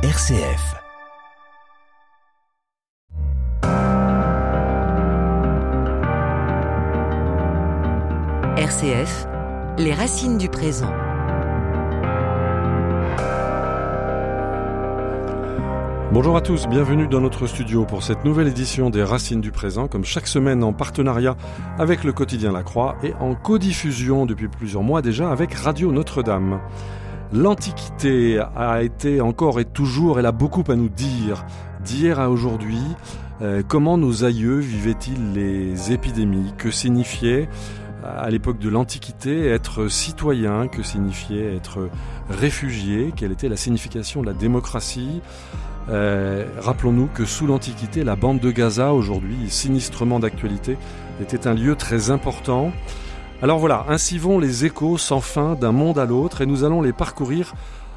RCF. RCF, les racines du présent. Bonjour à tous, bienvenue dans notre studio pour cette nouvelle édition des Racines du présent, comme chaque semaine en partenariat avec le quotidien La Croix et en codiffusion depuis plusieurs mois déjà avec Radio Notre-Dame. L'Antiquité a été encore et toujours, elle a beaucoup à nous dire, d'hier à aujourd'hui. Euh, comment nos aïeux vivaient-ils les épidémies Que signifiait à l'époque de l'Antiquité être citoyen Que signifiait être réfugié Quelle était la signification de la démocratie? Euh, Rappelons-nous que sous l'Antiquité, la bande de Gaza, aujourd'hui sinistrement d'actualité, était un lieu très important. Alors voilà, ainsi vont les échos sans fin d'un monde à l'autre et nous allons les parcourir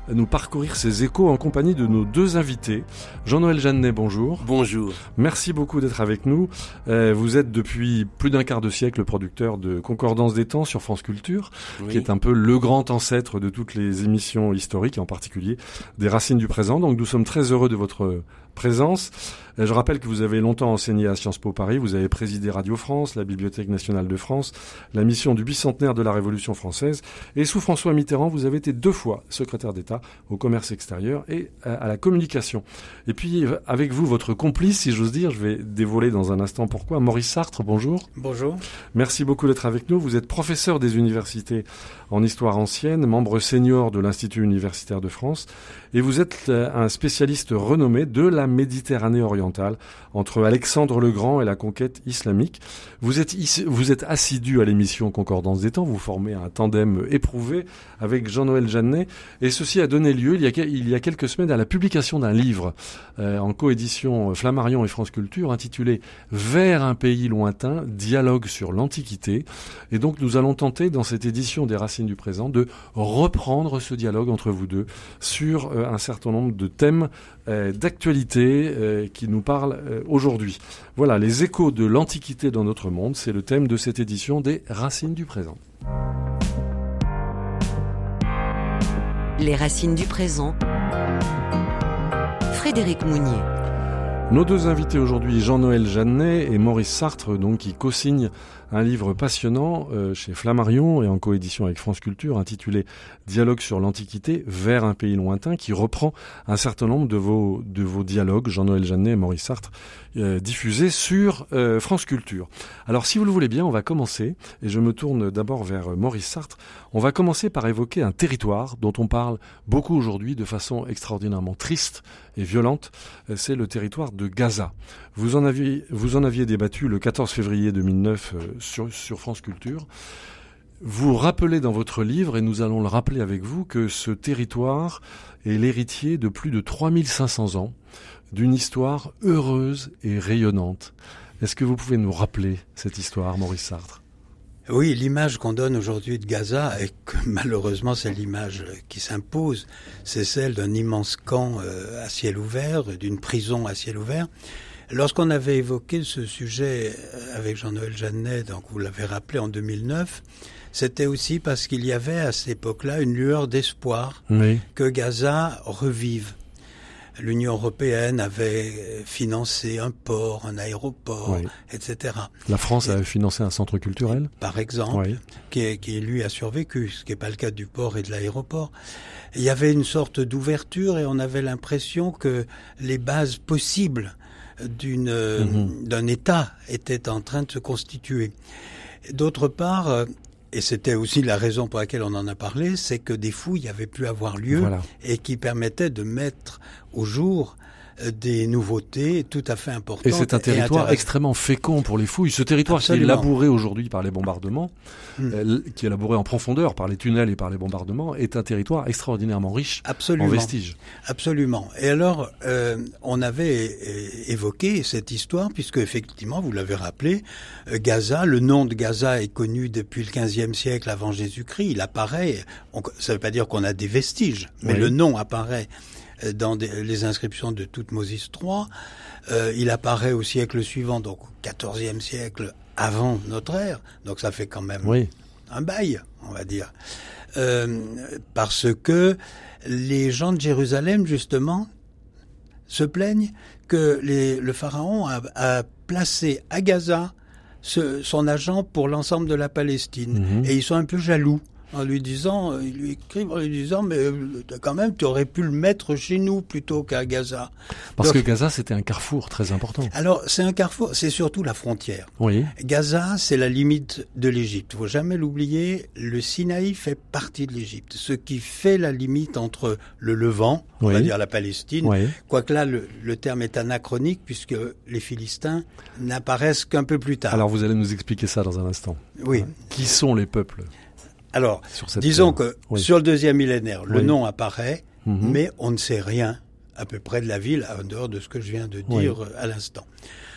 nous parcourir ces échos en compagnie de nos deux invités. Jean-Noël Jeannet, bonjour. Bonjour. Merci beaucoup d'être avec nous. Euh, vous êtes depuis plus d'un quart de siècle producteur de Concordance des temps sur France Culture, qui est un peu le grand ancêtre de toutes les émissions historiques, en particulier des racines du présent. Donc nous sommes très heureux de votre présence. Euh, je rappelle que vous avez longtemps enseigné à Sciences Po Paris, vous avez présidé Radio France, la Bibliothèque nationale de France, la mission du bicentenaire de la Révolution française, et sous François Mitterrand, vous avez été deux fois secrétaire d'État au commerce extérieur et à la communication. Et puis avec vous, votre complice, si j'ose dire, je vais dévoiler dans un instant pourquoi, Maurice Sartre, bonjour. Bonjour. Merci beaucoup d'être avec nous. Vous êtes professeur des universités en histoire ancienne, membre senior de l'Institut universitaire de France, et vous êtes euh, un spécialiste renommé de la Méditerranée orientale, entre Alexandre le Grand et la conquête islamique. Vous êtes, assidu à l'émission Concordance des temps, vous formez un tandem éprouvé avec Jean-Noël Jeannet, et ceci a donné lieu il y a, quelques semaines à la publication d'un livre euh, en coédition Flammarion et France Culture intitulé Vers un pays lointain, dialogue sur l'Antiquité. Et donc nous allons tenter dans cette édition des Racines du présent de reprendre ce dialogue entre vous deux sur euh, un certain nombre de thèmes euh, d'actualité euh, qui nous parlent aujourd'hui. Voilà, les échos de l'Antiquité dans notre monde, c'est le thème de cette édition des Racines du présent. Les Racines du présent. Frédéric Mounier. Nos deux invités aujourd'hui, Jean-Noël Jeannet et Maurice Sartre, donc qui co-signent un livre passionnant euh, chez Flammarion et en coédition avec France Culture intitulé Dialogue sur l'Antiquité vers un pays lointain qui reprend un certain nombre de vos, de vos dialogues, Jean-Noël Jeannet et Maurice Sartre, euh, diffusés sur euh, France Culture. Alors si vous le voulez bien, on va commencer, et je me tourne d'abord vers Maurice Sartre, on va commencer par évoquer un territoire dont on parle beaucoup aujourd'hui de façon extraordinairement triste et violente, c'est le territoire de Gaza. Vous en aviez, débattu le 14 février 2009 sur, sur France Culture. Vous rappelez dans votre livre, et nous allons le rappeler avec vous, que ce territoire est l'héritier de plus de 3500 ans d'une histoire heureuse et rayonnante. Est-ce que vous pouvez nous rappeler cette histoire, Maurice Sartre? Oui, l'image qu'on donne aujourd'hui de Gaza, et que malheureusement c'est l'image qui s'impose, c'est celle d'un immense camp euh, à ciel ouvert, d'une prison à ciel ouvert. Lorsqu'on avait évoqué ce sujet avec Jean-Noël Jeannet, donc vous l'avez rappelé en 2009, c'était aussi parce qu'il y avait à cette époque-là une lueur d'espoir que Gaza revive. L'Union européenne avait financé un port, un aéroport, etc. La France avait financé un centre culturel Par exemple, qui, qui, lui a survécu, ce qui n'est pas le cas du port et de l'aéroport. Il y avait une sorte d'ouverture et on avait l'impression que les bases possibles d'une mhm. d'un État était en train de se constituer. D'autre part, euh, et c'était aussi la raison pour laquelle on en a parlé, c'est que des fouilles avaient pu avoir lieu et qui permettaient de mettre au jour des nouveautés tout à fait importantes. Et c'est un territoire extrêmement fécond pour les fouilles. Ce territoire qui est labouré aujourd'hui par les bombardements, hmm. euh, qui est labouré en profondeur par les tunnels et par les bombardements, est un territoire extraordinairement riche Absolument. en vestiges. Absolument. Et alors, euh, on avait euh, évoqué cette histoire, puisque effectivement, vous l'avez rappelé, Gaza, le nom de Gaza est connu depuis le 15e siècle avant Jésus-Christ. Il apparaît, ça ne veut pas dire qu'on a des vestiges, mais le nom apparaît dans les inscriptions de Toutmosis III. Euh, il apparaît au siècle suivant, donc au XIVe siècle avant notre ère. Donc ça fait quand même un bail, on va dire. Euh, parce que les gens de Jérusalem, justement, se plaignent que les, le pharaon a, a, placé à Gaza ce, son agent pour l'ensemble de la Palestine. Mhm. Et ils sont un peu jaloux en lui disant, euh, ils lui écrivent en lui disant, mais euh, quand même, tu aurais pu le mettre chez nous plutôt qu'à Gaza. Parce Donc- que Gaza, c'était un carrefour très important. Alors, c'est un carrefour, c'est surtout la frontière. Oui. Gaza, c'est la limite de l'Égypte. Faut jamais l'oublier. Le Sinaï fait partie de l'Égypte, ce qui fait la limite entre le Levant, on va dire la Palestine, Oui. quoique là le, le terme est anachronique puisque les Philistins n'apparaissent qu'un peu plus tard. Alors vous allez nous expliquer ça dans un instant. oui. Qui sont les peuples? Alors, disons que Oui. sur le deuxième millénaire, le Oui. nom apparaît, Mhm. mais on ne sait rien à peu près de la ville en dehors de ce que je viens de dire euh, à l'instant.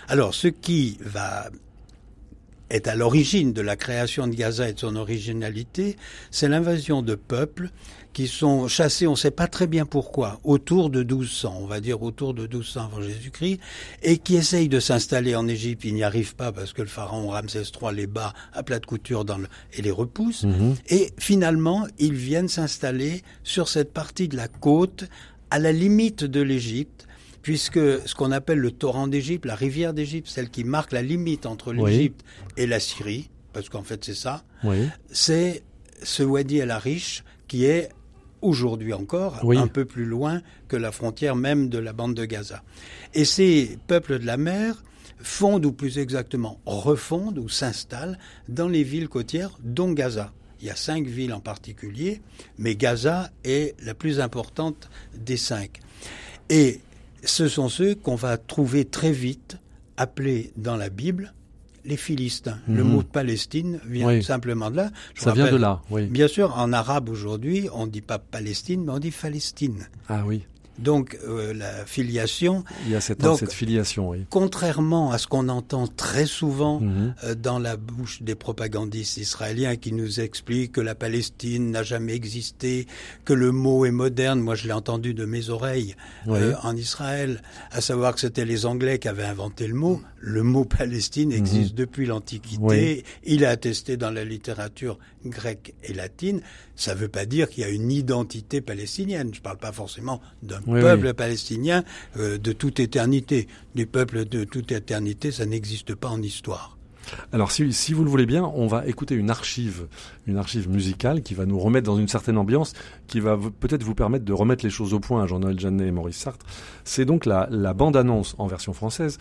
Alors, ce qui va est à l'origine de la création de Gaza et de son originalité, c'est l'invasion de peuples qui sont chassés, on ne sait pas très bien pourquoi, autour de 1200, on va dire autour de 1200 avant Jésus-Christ, et qui essayent de s'installer en Égypte. Ils n'y arrivent pas parce que le pharaon Ramsès III les bat à plat de couture dans le, et les repousse. Mhm. Et finalement, ils viennent s'installer sur cette partie de la côte, à la limite de l'Égypte, puisque ce qu'on appelle le torrent d'Égypte, la rivière d'Égypte, celle qui marque la limite entre Oui. l'Égypte et la Syrie, parce qu'en fait c'est ça, Oui. c'est ce Wadi El Arish qui est aujourd'hui encore Oui. un peu plus loin que la frontière même de la bande de Gaza. Et ces peuples de la mer fondent, ou plus exactement refondent ou s'installent dans les villes côtières, dont Gaza. Il y a cinq villes en particulier, mais Gaza est la plus importante des cinq. Et ce sont ceux qu'on va trouver très vite appelés dans la Bible les Philistins. Le Mhm. mot Palestine vient Oui. simplement de là. Je Ça vient de là, oui. Bien sûr, en arabe aujourd'hui, on ne dit pas Palestine, mais on dit Palestine. Ah oui. Donc euh, la filiation, Il y a cette, Donc- cette filiation, oui. contrairement à ce qu'on entend très souvent Mhm. euh, dans la bouche des propagandistes israéliens qui nous expliquent que la Palestine n'a jamais existé, que le mot est moderne. Moi, je l'ai entendu de mes oreilles Oui. euh, en Israël, à savoir que c'était les Anglais qui avaient inventé le mot. Le mot Palestine existe depuis l'Antiquité. Mhm. Oui. Il est attesté dans la littérature grecque et latine. Ça ne veut pas dire qu'il y a une identité palestinienne. Je ne parle pas forcément d'un Oui, peuple oui. palestinien euh, de toute éternité. Du peuple de toute éternité, ça n'existe pas en histoire. Alors, si, si vous le voulez bien, on va écouter une archive, une archive musicale qui va nous remettre dans une certaine ambiance, qui va peut-être vous permettre de remettre les choses au point à Jean-Noël Jeannet et Maurice Sartre. C'est donc la, la bande-annonce en version française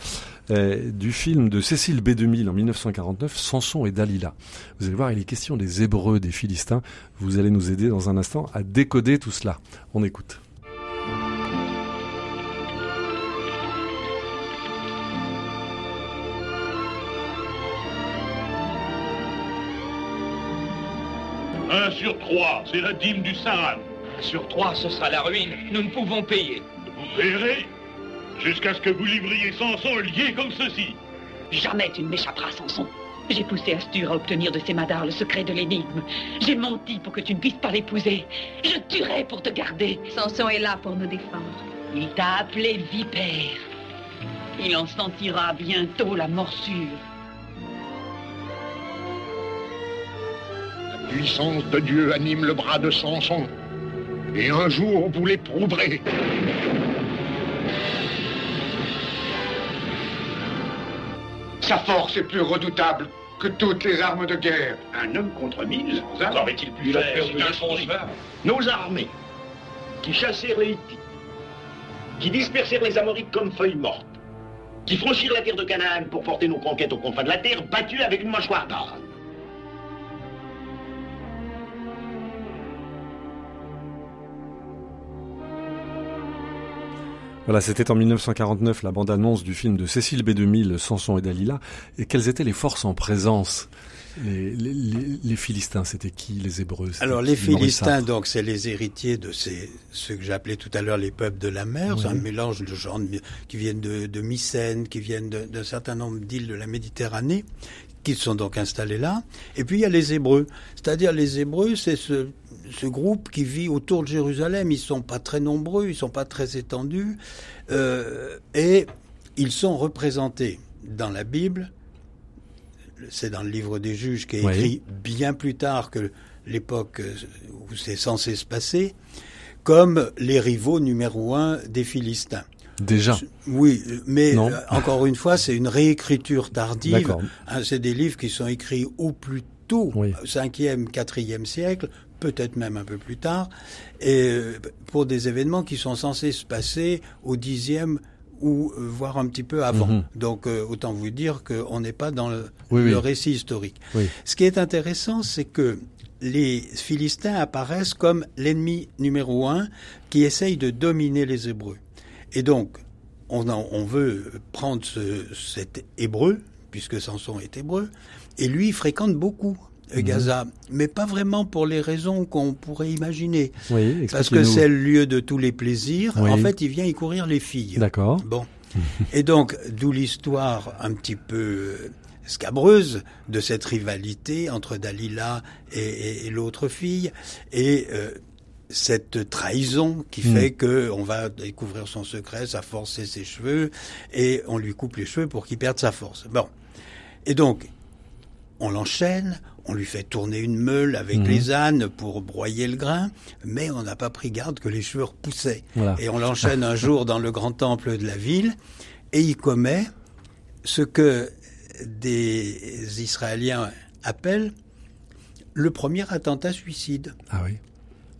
euh, du film de Cécile B2000 en 1949, Samson et Dalila. Vous allez voir, il est question des Hébreux, des Philistins. Vous allez nous aider dans un instant à décoder tout cela. On écoute. Un sur trois, c'est la dîme du Saint-Anne. Sur trois, ce sera la ruine. Nous ne pouvons payer. Vous paierez jusqu'à ce que vous livriez Samson lié comme ceci. Jamais tu ne m'échapperas, Samson. J'ai poussé Astur à obtenir de ses madars le secret de l'énigme. J'ai menti pour que tu ne puisses pas l'épouser. Je tuerai pour te garder. Samson est là pour nous défendre. Il t'a appelé vipère. Il en sentira bientôt la morsure. Puissance de Dieu anime le bras de Samson. Et un jour, vous l'éprouverez. Sa force est plus redoutable que toutes les armes de guerre. Un homme contre mille Encore est-il plus Il a cher perdu qu'un de son cheval. Nos armées, qui chassèrent les Hittites, qui dispersèrent les Amorites comme feuilles mortes, qui franchirent la terre de Canaan pour porter nos conquêtes aux confins de la terre, battues avec une mâchoire d'âne. Voilà, c'était en 1949 la bande-annonce du film de Cécile B2000, Samson et Dalila. Et quelles étaient les forces en présence? Les, les, les, les Philistins, c'était qui? Les Hébreux Alors les Philistins, donc, c'est les héritiers de ces, ceux que j'appelais tout à l'heure les peuples de la mer. C'est un mélange de gens de- qui viennent de, de Mycène, qui viennent d'un certain nombre d'îles de la Méditerranée, qui sont donc installés là. Et puis il y a les Hébreux. C'est-à-dire les Hébreux, c'est ce, ce groupe qui vit autour de Jérusalem. Ils sont pas très nombreux, ils sont pas très étendus, euh, et ils sont représentés dans la Bible. C'est dans le livre des Juges qui est Oui. écrit bien plus tard que l'époque où c'est censé se passer, comme les rivaux numéro un des Philistins. Déjà. Oui, mais euh, encore une fois, c'est une réécriture tardive. Hein, c'est des livres qui sont écrits au plus tôt, 5e, 4e siècle, peut-être même un peu plus tard, et euh, pour des événements qui sont censés se passer au 10e ou euh, voire un petit peu avant. Mhm. Donc autant vous dire qu'on n'est pas dans le, le récit historique. Ce qui est intéressant, c'est que les Philistins apparaissent comme l'ennemi numéro un qui essaye de dominer les Hébreux. Et donc, on, on veut prendre ce, cet Hébreu, puisque Samson est Hébreu, et lui fréquente beaucoup euh, mhm. Gaza, mais pas vraiment pour les raisons qu'on pourrait imaginer. Oui, Parce que c'est le lieu de tous les plaisirs. En fait, il vient y courir les filles. D'accord. Bon. et donc, d'où l'histoire un petit peu scabreuse de cette rivalité entre Dalila et, l'autre fille et euh, cette trahison qui hmm. fait que on va découvrir son secret, sa force et ses cheveux et on lui coupe les cheveux pour qu'il perde sa force. Bon. Et donc on l'enchaîne, on lui fait tourner une meule avec hmm. les ânes pour broyer le grain, mais on n'a pas pris garde que les cheveux repoussaient. Et on l'enchaîne un jour dans le grand temple de la ville et il commet ce que des Israéliens appellent le premier attentat suicide. Ah oui.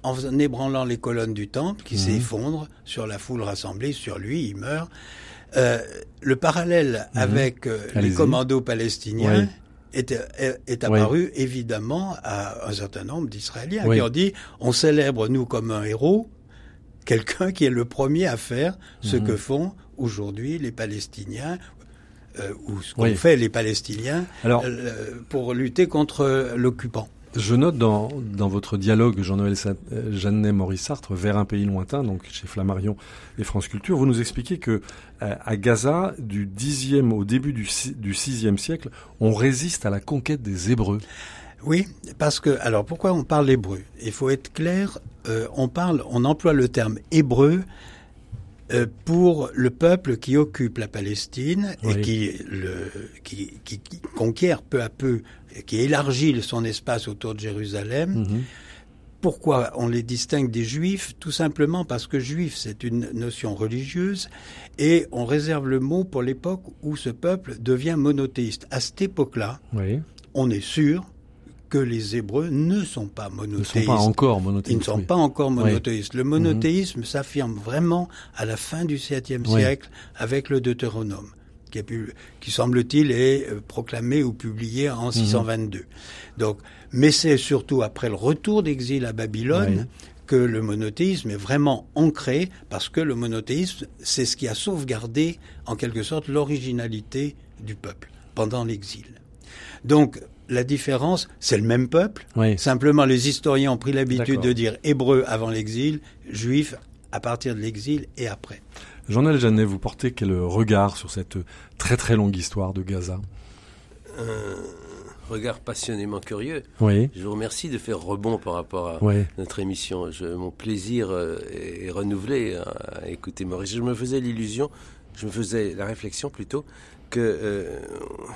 En ébranlant les colonnes du temple qui mhm. s'effondrent sur la foule rassemblée, sur lui, il meurt. Euh, le parallèle mhm. avec euh, les commandos palestiniens est, est, apparu évidemment à un certain nombre d'Israéliens qui ont dit on célèbre nous comme un héros quelqu'un qui est le premier à faire ce mhm. que font aujourd'hui les Palestiniens euh, ou ce qu'ont fait les Palestiniens euh, pour lutter contre l'occupant. Je note dans, dans votre dialogue, Jean-Noël euh, Jeannet, Maurice Sartre, vers un pays lointain, donc chez Flammarion et France Culture, vous nous expliquez que à Gaza, du 10e au début du, du 6e siècle, on résiste à la conquête des Hébreux. Oui, parce que alors pourquoi on parle hébreu? Il faut être clair. on parle, on emploie le terme hébreu euh, pour le peuple qui occupe la Palestine et qui, le, qui, qui, conquiert peu à peu, qui élargit son espace autour de Jérusalem. Mhm. Pourquoi on les distingue des juifs? Tout simplement parce que juif, c'est une notion religieuse et on réserve le mot pour l'époque où ce peuple devient monothéiste. À cette époque-là, on est sûr que les Hébreux ne sont pas monothéistes. Ils ne sont pas encore monothéistes. Ils ne sont pas encore monothéistes. Le monothéisme mhm. s'affirme vraiment à la fin du 7e siècle avec le Deutéronome, qui, qui semble-t-il est euh, proclamé ou publié en 622. Mhm. Donc, mais c'est surtout après le retour d'exil à Babylone que le monothéisme est vraiment ancré, parce que le monothéisme, c'est ce qui a sauvegardé, en quelque sorte, l'originalité du peuple pendant l'exil. Donc, la différence, c'est le même peuple. Simplement, les historiens ont pris l'habitude de dire hébreu avant l'exil, juif à partir de l'exil et après. Jean-Noël Jeannet, vous portez quel regard sur cette très très longue histoire de Gaza? Un regard passionnément curieux. Oui. Je vous remercie de faire rebond par rapport à notre émission. mon plaisir euh, est renouvelé à écouter Maurice. Je me faisais l'illusion, je me faisais la réflexion plutôt, qu'il euh,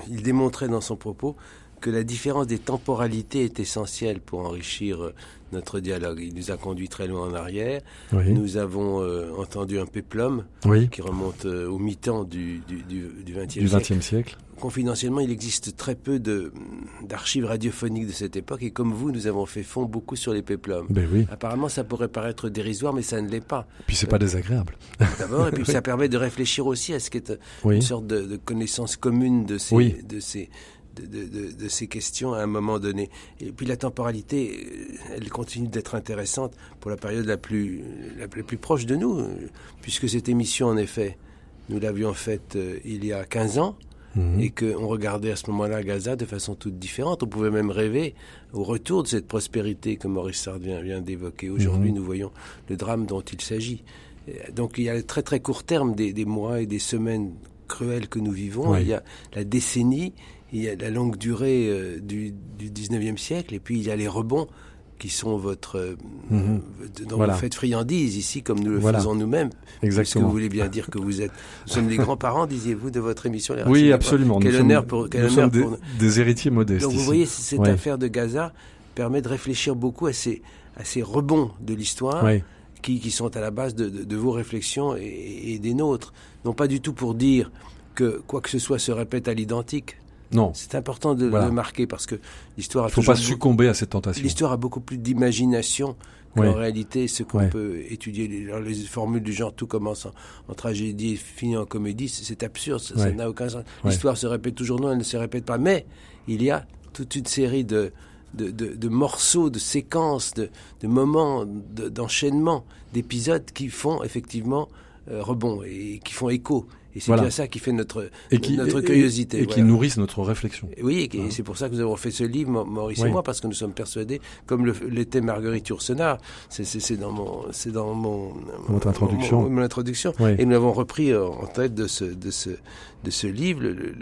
démontrait dans son propos que la différence des temporalités est essentielle pour enrichir euh, notre dialogue. Il nous a conduit très loin en arrière. Nous avons euh, entendu un péplum qui remonte euh, au mi-temps du, du, du, 20e, siècle. Confidentiellement, il existe très peu d'archives radiophoniques de cette époque et comme vous, nous avons fait fond beaucoup sur les péplums. Ben oui. Apparemment, ça pourrait paraître dérisoire, mais ça ne l'est pas. Et puis c'est pas désagréable. D'abord, et puis ça permet de réfléchir aussi à ce qui est une sorte de, connaissance commune de ces, de ces de, ces questions à un moment donné. Et puis la temporalité, euh, elle continue d'être intéressante pour la période la plus, la, plus proche de nous, puisque cette émission, en effet, nous l'avions faite euh, il y a 15 ans, mhm. et qu'on regardait à ce moment-là Gaza de façon toute différente. On pouvait même rêver au retour de cette prospérité que Maurice Sard vient, d'évoquer. Aujourd'hui, mhm. nous voyons le drame dont il s'agit. Donc il y a le très très court terme des, mois et des semaines cruelles que nous vivons. Il y a la décennie il y a la longue durée euh, du, du 19e siècle, et puis il y a les rebonds qui sont votre euh, dans voilà. vous faites friandise ici comme nous le faisons nous-mêmes. Exactement. Que vous voulez bien dire que vous êtes. Nous sommes les grands-parents, disiez-vous, de votre émission. Les oui, absolument. Quel nous honneur sommes, pour quel nous honneur sommes des, héritiers modestes. Donc vous voyez, cette affaire de Gaza permet de réfléchir beaucoup à ces à ces rebonds de l'histoire qui, qui, sont à la base de, de, de vos réflexions et, et, des nôtres. Non pas du tout pour dire que quoi que ce soit se répète à l'identique. Non. C'est important de le marquer parce que l'histoire a Il ne faut pas succomber à cette tentation. L'histoire a beaucoup plus d'imagination qu'en réalité ce qu'on peut étudier. Les, les, formules du genre tout commence en, en tragédie et finit en comédie, c'est absurde, ça n'a aucun sens. L'histoire se répète toujours, non, elle ne se répète pas. Mais il y a toute une série de, de, de, de morceaux, de séquences, de, de moments, d'enchaînements, d'épisodes qui font effectivement euh, rebond et qui font écho. Et c'est bien ça qui fait notre, notre curiosité. Et, qui nourrissent notre réflexion. Oui, et, c'est pour ça que nous avons fait ce livre, Maurice et moi, parce que nous sommes persuadés, comme l'était Marguerite Yourcenar, c'est dans mon, c'est dans mon, Votre introduction. Mon, introduction. Et nous l'avons repris en tête de ce, de ce, de ce livre, le, le,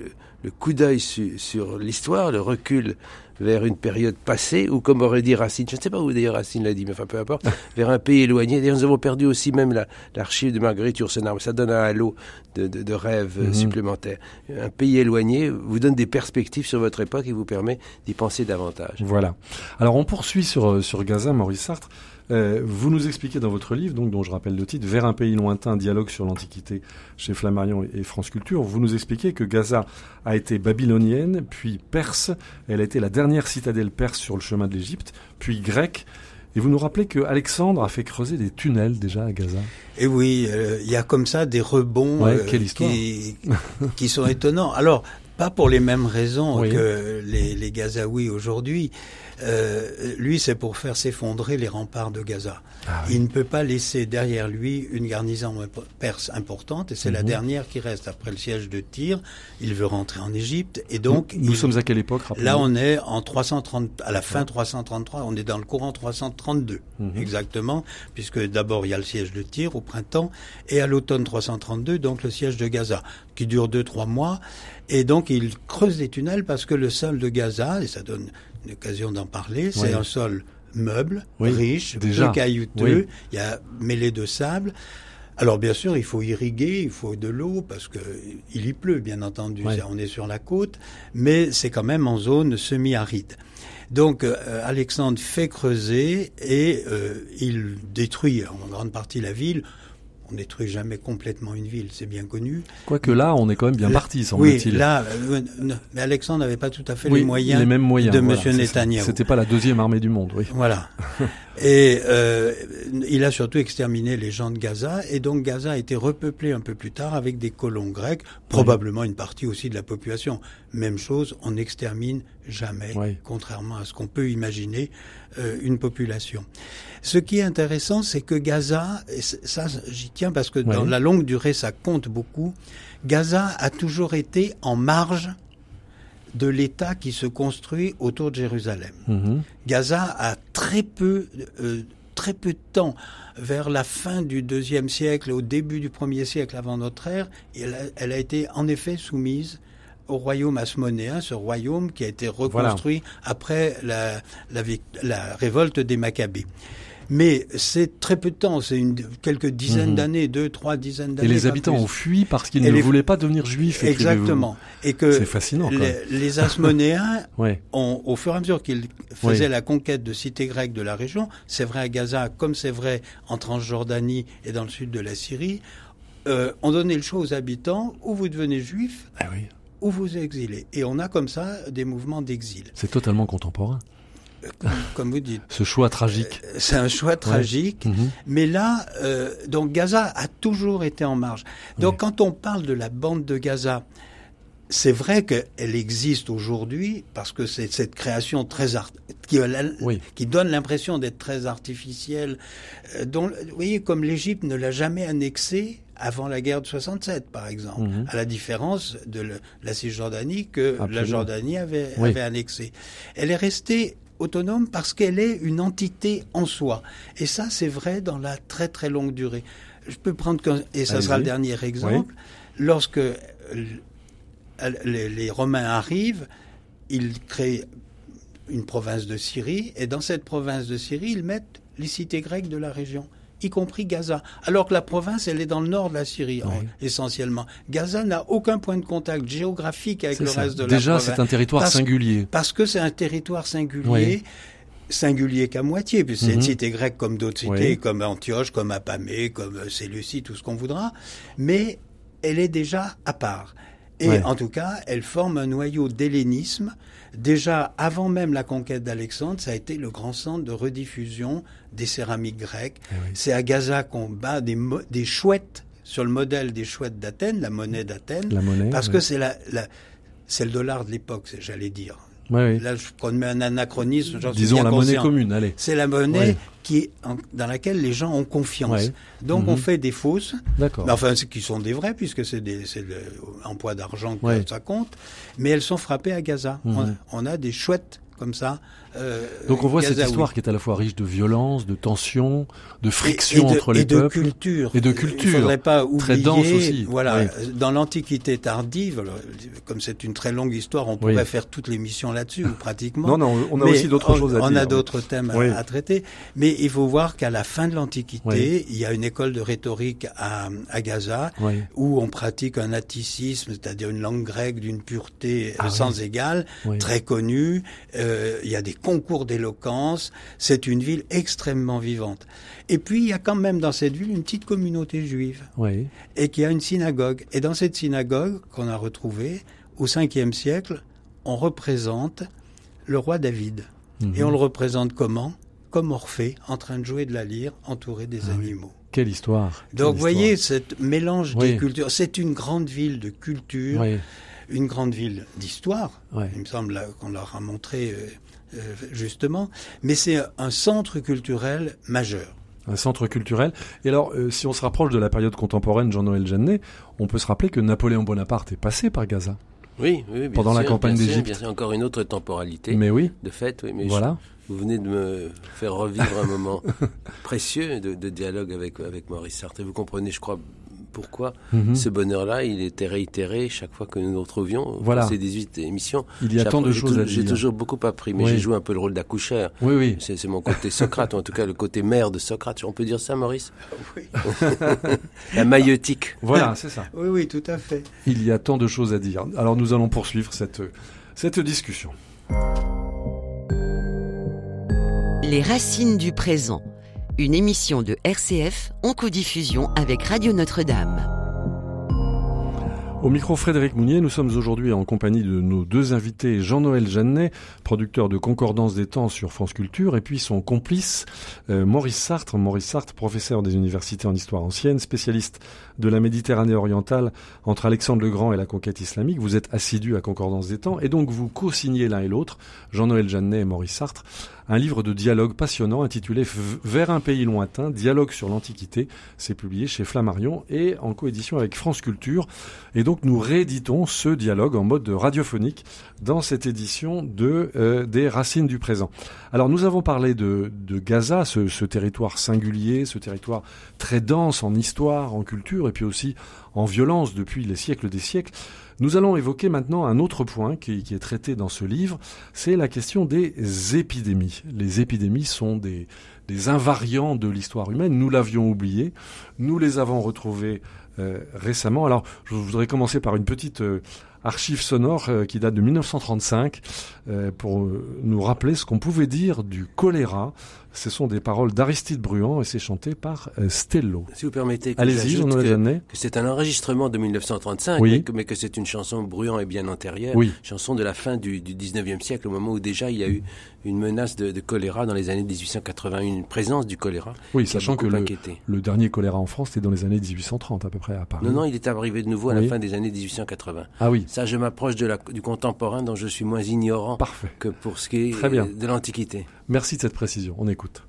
le coup d'œil sur l'histoire, le recul vers une période passée, ou comme aurait dit Racine, je ne sais pas où d'ailleurs Racine l'a dit, mais enfin peu importe, vers un pays éloigné. D'ailleurs, nous avons perdu aussi même l'archive de Marguerite Yourcenar, ça donne un halo de, de, de rêves mm -hmm. supplémentaires. Un pays éloigné vous donne des perspectives sur votre époque et vous permet d'y penser davantage. Voilà. Alors on poursuit sur, sur Gaza, Maurice Sartre. Euh, vous nous expliquez dans votre livre, donc dont je rappelle le titre, Vers un pays lointain, dialogue sur l'Antiquité chez Flammarion et, France Culture, vous nous expliquez que Gaza a été babylonienne, puis perse, elle a été la dernière citadelle perse sur le chemin de l'Égypte, puis grecque, et vous nous rappelez que Alexandre a fait creuser des tunnels déjà à Gaza. Et oui, euh, il y a comme ça des rebonds ouais, euh, qui, qui, sont étonnants. Alors, pas pour les mêmes raisons oui. que les, les Gazaouis aujourd'hui. Euh, lui, c'est pour faire s'effondrer les remparts de Gaza. Ah, oui. Il ne peut pas laisser derrière lui une garnison perse importante, et c'est la dernière qui reste après le siège de Tyr. Il veut rentrer en Égypte, et donc nous, nous il, sommes à quelle époque Là, on est en 330, à la fin ouais. 333. On est dans le courant 332 mm -hmm. exactement, puisque d'abord il y a le siège de Tyr au printemps, et à l'automne 332, donc le siège de Gaza, qui dure deux trois mois. Et donc il creuse des tunnels parce que le sol de Gaza, et ça donne une occasion d'en parler, c'est oui. un sol meuble, oui, riche, déjà. peu caillouteux, oui. il y a mêlé de sable. Alors bien sûr, il faut irriguer, il faut de l'eau parce que il y pleut, bien entendu. On est sur la côte, mais c'est quand même en zone semi-aride. Donc euh, Alexandre fait creuser et euh, il détruit en grande partie la ville on détruit jamais complètement une ville, c'est bien connu. Quoique là, on est quand même bien parti, semble-t-il. Oui, là, euh, mais Alexandre n'avait pas tout à fait oui, les moyens, les mêmes moyens de voilà, M. Netanyahu. C'était pas la deuxième armée du monde, oui. Voilà. et euh, il a surtout exterminé les gens de Gaza, et donc Gaza a été repeuplé un peu plus tard avec des colons grecs, probablement oui. une partie aussi de la population. Même chose, on n'extermine jamais, oui. contrairement à ce qu'on peut imaginer, euh, une population. Ce qui est intéressant, c'est que Gaza, et ça j'y tiens parce que dans la longue durée ça compte beaucoup, Gaza a toujours été en marge de l'État qui se construit autour de Jérusalem. -hmm. Gaza a très peu, euh, très peu de temps, vers la fin du deuxième siècle, au début du premier siècle avant notre ère, elle a, elle a été en effet soumise au royaume asmonéen, ce royaume qui a été reconstruit voilà. après la, la, la, révolte des Maccabées. Mais c'est très peu de temps, c'est quelques dizaines mmh. d'années, deux, trois dizaines d'années. Et les habitants ont fui parce qu'ils ne les... voulaient pas devenir juifs. Exactement. Et que c'est fascinant. Les, les Asmonéens, ouais. ont, au fur et à mesure qu'ils faisaient ouais. la conquête de cités grecques de la région, c'est vrai à Gaza, comme c'est vrai en Transjordanie et dans le sud de la Syrie, euh, ont donné le choix aux habitants ou vous devenez juif. Ah oui ou vous exilez. Et on a comme ça des mouvements d'exil. C'est totalement contemporain. Comme, vous dites. Ce choix tragique. Euh, c'est un choix tragique. Ouais. -hmm. Mais là, euh, donc Gaza a toujours été en marge. Donc quand on parle de la bande de Gaza, c'est vrai qu'elle existe aujourd'hui parce que c'est cette création très art qui, oui. qui donne l'impression d'être très artificielle, euh, dont, vous voyez, comme l'Égypte ne l'a jamais annexée, avant la guerre de 67, par exemple, -hmm. à la différence de le, la Cisjordanie que Absolument. la Jordanie avait, oui. avait annexée. Elle est restée autonome parce qu'elle est une entité en soi. Et ça, c'est vrai dans la très très longue durée. Je peux prendre, et ça sera le dernier exemple, oui. lorsque les, les Romains arrivent, ils créent une province de Syrie, et dans cette province de Syrie, ils mettent les cités grecques de la région y compris Gaza. Alors que la province, elle est dans le nord de la Syrie, oui. en, essentiellement. Gaza n'a aucun point de contact géographique avec le ça. reste de Déjà, la province. Déjà, c'est un territoire parce, singulier. Parce que c'est un territoire singulier. Oui. singulier qu'à moitié, puisque c'est une mhm. cité grecque comme d'autres cités, comme Antioche, comme Apamée, comme Séleucie, tout ce qu'on voudra, mais elle est déjà à part. Et en tout cas, elle forme un noyau d'hellénisme. Déjà, avant même la conquête d'Alexandre, ça a été le grand centre de rediffusion des céramiques grecques. Eh c'est à Gaza qu'on bat des, des chouettes sur le modèle des chouettes d'Athènes, la monnaie d'Athènes, parce que c'est la, c'est le dollar de l'époque, j'allais dire. Là, je promets un anachronisme. Disons la monnaie commune, allez. C'est la monnaie qui dans laquelle les gens ont confiance. Donc on mhm. fait des fausses, D'accord. enfin qui sont des vraies puisque c'est l'emploi d'argent que ça compte, mais elles sont frappées à Gaza. Mhm. on, a des chouettes comme ça euh, Donc on voit cette histoire qui est à la fois riche de violence, de tension, de friction entre les et peuples, de culture. et de culture. Il faudrait pas oublier, très dense aussi. Voilà, dans l'Antiquité tardive, comme c'est une très longue histoire, on pourrait faire toute l'émission là-dessus, pratiquement. Non, non, on a aussi d'autres choses à dire. On a d'autres thèmes à, traiter, mais il faut voir qu'à la fin de l'Antiquité, il y a une école de rhétorique à, à Gaza où on pratique un atticisme, c'est-à-dire une langue grecque d'une pureté ah sans égale, très connue. Euh, il y a des concours d'éloquence. C'est une ville extrêmement vivante. Et puis, il y a quand même dans cette ville une petite communauté juive. Oui. Et qui a une synagogue. Et dans cette synagogue qu'on a retrouvée, au 5e siècle, on représente le roi David. Et mhm. on le représente comment? Comme Orphée, en train de jouer de la lyre, entouré des ah animaux. Quelle histoire Donc, vous voyez, ce mélange des cultures. C'est une grande ville de culture. une grande ville d'histoire. Il me semble qu'on leur a montré euh, justement, mais c'est un centre culturel majeur. Un centre culturel. Et alors, euh, si on se rapproche de la période contemporaine, Jean-Noël Jeannet, on peut se rappeler que Napoléon Bonaparte est passé par Gaza. Oui, oui bien Pendant la campagne d'Égypte. C'est encore une autre temporalité. Mais oui. De fait, oui. Mais voilà. vous venez de me faire revivre un moment précieux de, de, dialogue avec, avec Maurice Sartre. Et vous comprenez, je crois, pourquoi mhm. ce bonheur-là, il était réitéré chaque fois que nous nous retrouvions voilà. ces 18 émissions. Il y a tant de choses à dire. J'ai toujours beaucoup appris, mais j'ai joué un peu le rôle d'accoucheur. Oui, oui. C'est mon côté Socrate, ou en tout cas le côté mère de Socrate. On peut dire ça, Maurice? Oui. La maïotique. Voilà, c'est ça. Oui, oui, tout à fait. Il y a tant de choses à dire. Alors nous allons poursuivre cette, cette discussion. Les racines du présent une émission de RCF en codiffusion avec Radio Notre-Dame. Au micro Frédéric Mounier, nous sommes aujourd'hui en compagnie de nos deux invités, Jean-Noël Jeannet, producteur de Concordance des temps sur France Culture, et puis son complice, euh, Maurice Sartre. Maurice Sartre, professeur des universités en histoire ancienne, spécialiste de la Méditerranée orientale entre Alexandre le Grand et la conquête islamique. Vous êtes assidu à Concordance des temps, et donc vous co-signez l'un et l'autre, Jean-Noël Jeannet et Maurice Sartre, un livre de dialogue passionnant intitulé Vers un pays lointain, dialogue sur l'Antiquité. C'est publié chez Flammarion et en coédition avec France Culture. Et donc nous rééditons ce dialogue en mode radiophonique dans cette édition de euh, des Racines du présent. Alors nous avons parlé de, de Gaza, ce, ce territoire singulier, ce territoire très dense en histoire, en culture et puis aussi en violence depuis les siècles des siècles. Nous allons évoquer maintenant un autre point qui, est traité dans ce livre, c'est la question des épidémies. Les épidémies sont des, invariants de l'histoire humaine. Nous l'avions oublié, nous les avons retrouvés euh, récemment. Alors, je voudrais commencer par une petite euh, archive sonore euh, qui date de 1935 pour nous rappeler ce qu'on pouvait dire du choléra ce sont des paroles d'Aristide Bruand et c'est chanté par euh, Stello. Si vous permettez, allez-y, j'en que, que c'est un enregistrement de 1935, mais, que, c'est une chanson Bruand est bien antérieure, oui. chanson de la fin du, du 19e siècle, au moment où déjà il y a eu une menace de, choléra dans les années 1880, une présence du choléra. Oui, sachant que le, dernier choléra en France, c'était dans les années 1830 à peu près à Paris. Non, non, il est arrivé de nouveau à la fin des années 1880. Ah oui. Ça, je m'approche du contemporain dont je suis moins ignorant Parfait. que pour ce qui est de l'Antiquité. Merci de cette précision. On écoute.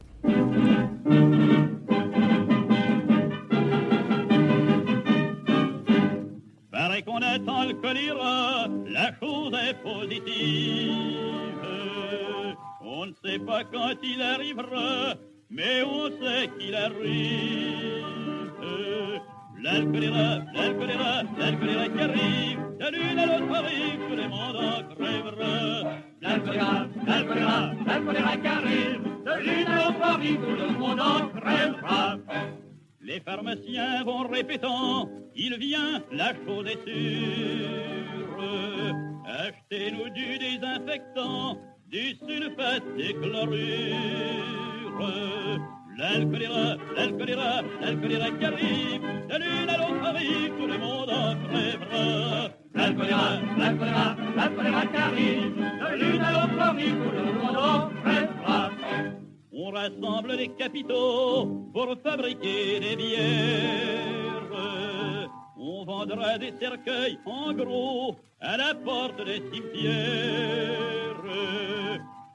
Paraît qu'on attend le choléra, la chose est positive. On ne sait pas quand il arrivera, mais on sait qu'il arrive. La choléra, la choléra, la choléra qui arrive, de l'une à l'autre arrive, tout le monde en crèvera. La choléra, la choléra, la choléra qui arrive, de l'une à l'autre arrive, tout le monde en crèvera. Les pharmaciens vont répétant, il vient, la chose est sûre. Achetez-nous du désinfectant, d'ici une fête éclorure. L'alcoolera, l'alcoolera, l'alcoolera qui arrive, de l'une à l'autre arrive, tout le monde en crèvera. L'alcoolera, l'alcoolera, l'alcoolera qui arrive, de l'une à l'autre arrive, tout le monde en crèvera. On rassemble les capitaux pour fabriquer des bières. On vendra des cercueils en gros à la porte des cimetières.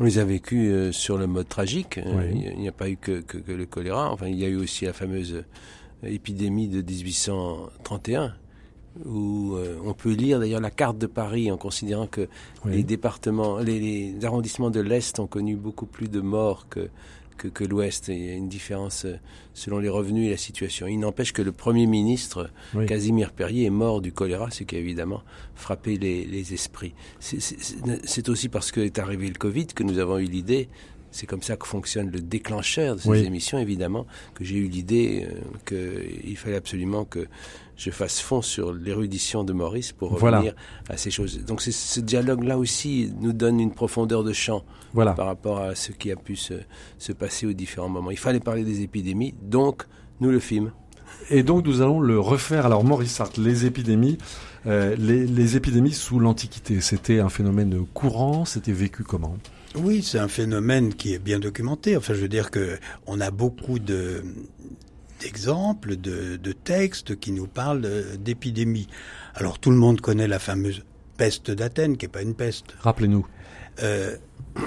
On les a vécues euh, sur le mode tragique. Il n'y a pas eu que, que, que, le choléra. Enfin, il y a eu aussi la fameuse épidémie de 1831 où euh, on peut lire d'ailleurs la carte de Paris en considérant que les départements, les, arrondissements de l'Est ont connu beaucoup plus de morts que, que, l'Ouest. Il y a une différence euh, selon les revenus et la situation. Il n'empêche que le Premier ministre, Casimir Perrier, est mort du choléra, ce qui a évidemment frappé les, esprits. C'est aussi parce que est arrivé le Covid que nous avons eu l'idée c'est comme ça que fonctionne le déclencheur de ces émissions, évidemment, que j'ai eu l'idée euh, qu'il fallait absolument que je fasse fond sur l'érudition de Maurice pour revenir à ces choses. Donc ce dialogue-là aussi nous donne une profondeur de champ par rapport à ce qui a pu se, se passer aux différents moments. Il fallait parler des épidémies, donc nous le fîmes. Et donc nous allons le refaire. Alors Maurice les épidémies, euh, les, les, épidémies sous l'Antiquité, c'était un phénomène courant, c'était vécu comment? Oui, c'est un phénomène qui est bien documenté. Enfin, je veux dire que on a beaucoup de d'exemples, de, de, textes qui nous parlent d'épidémies. Alors tout le monde connaît la fameuse peste d'Athènes, qui n'est pas une peste. Rappelez-nous. Euh,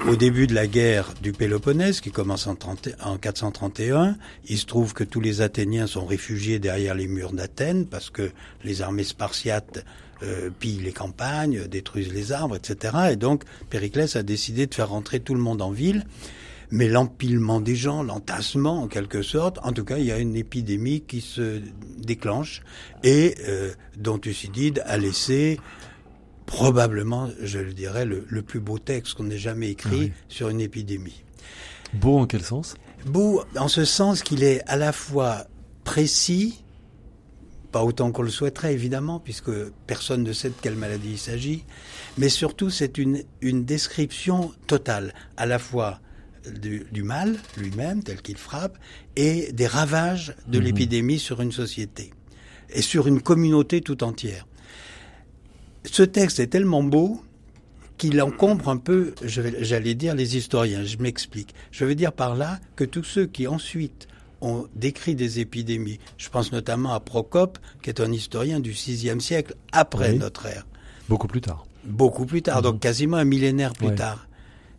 au début de la guerre du Péloponnèse, qui commence en, 30, en 431, il se trouve que tous les Athéniens sont réfugiés derrière les murs d'Athènes parce que les armées spartiates euh, pillent les campagnes, détruisent les arbres, etc. Et donc Périclès a décidé de faire rentrer tout le monde en ville mais l'empilement des gens, l'entassement en quelque sorte, en tout cas, il y a une épidémie qui se déclenche et euh, dont Thucydide a laissé probablement, je le dirais, le, plus beau texte qu'on ait jamais écrit sur une épidémie. Beau en quel sens? Beau en ce sens qu'il est à la fois précis, pas autant qu'on le souhaiterait évidemment, puisque personne ne sait de quelle maladie il s'agit, mais surtout c'est une, une description totale, à la fois du, mal lui-même, tel qu'il frappe, et des ravages de mhm. l'épidémie sur une société et sur une communauté tout entière. Ce texte est tellement beau qu'il encombre un peu, j'allais dire, les historiens. Je m'explique. Je veux dire par là que tous ceux qui ensuite ont décrit des épidémies, je pense notamment à Procope, qui est un historien du VIe siècle après notre ère. Beaucoup plus tard. Beaucoup plus tard, donc mhm. quasiment un millénaire plus tard.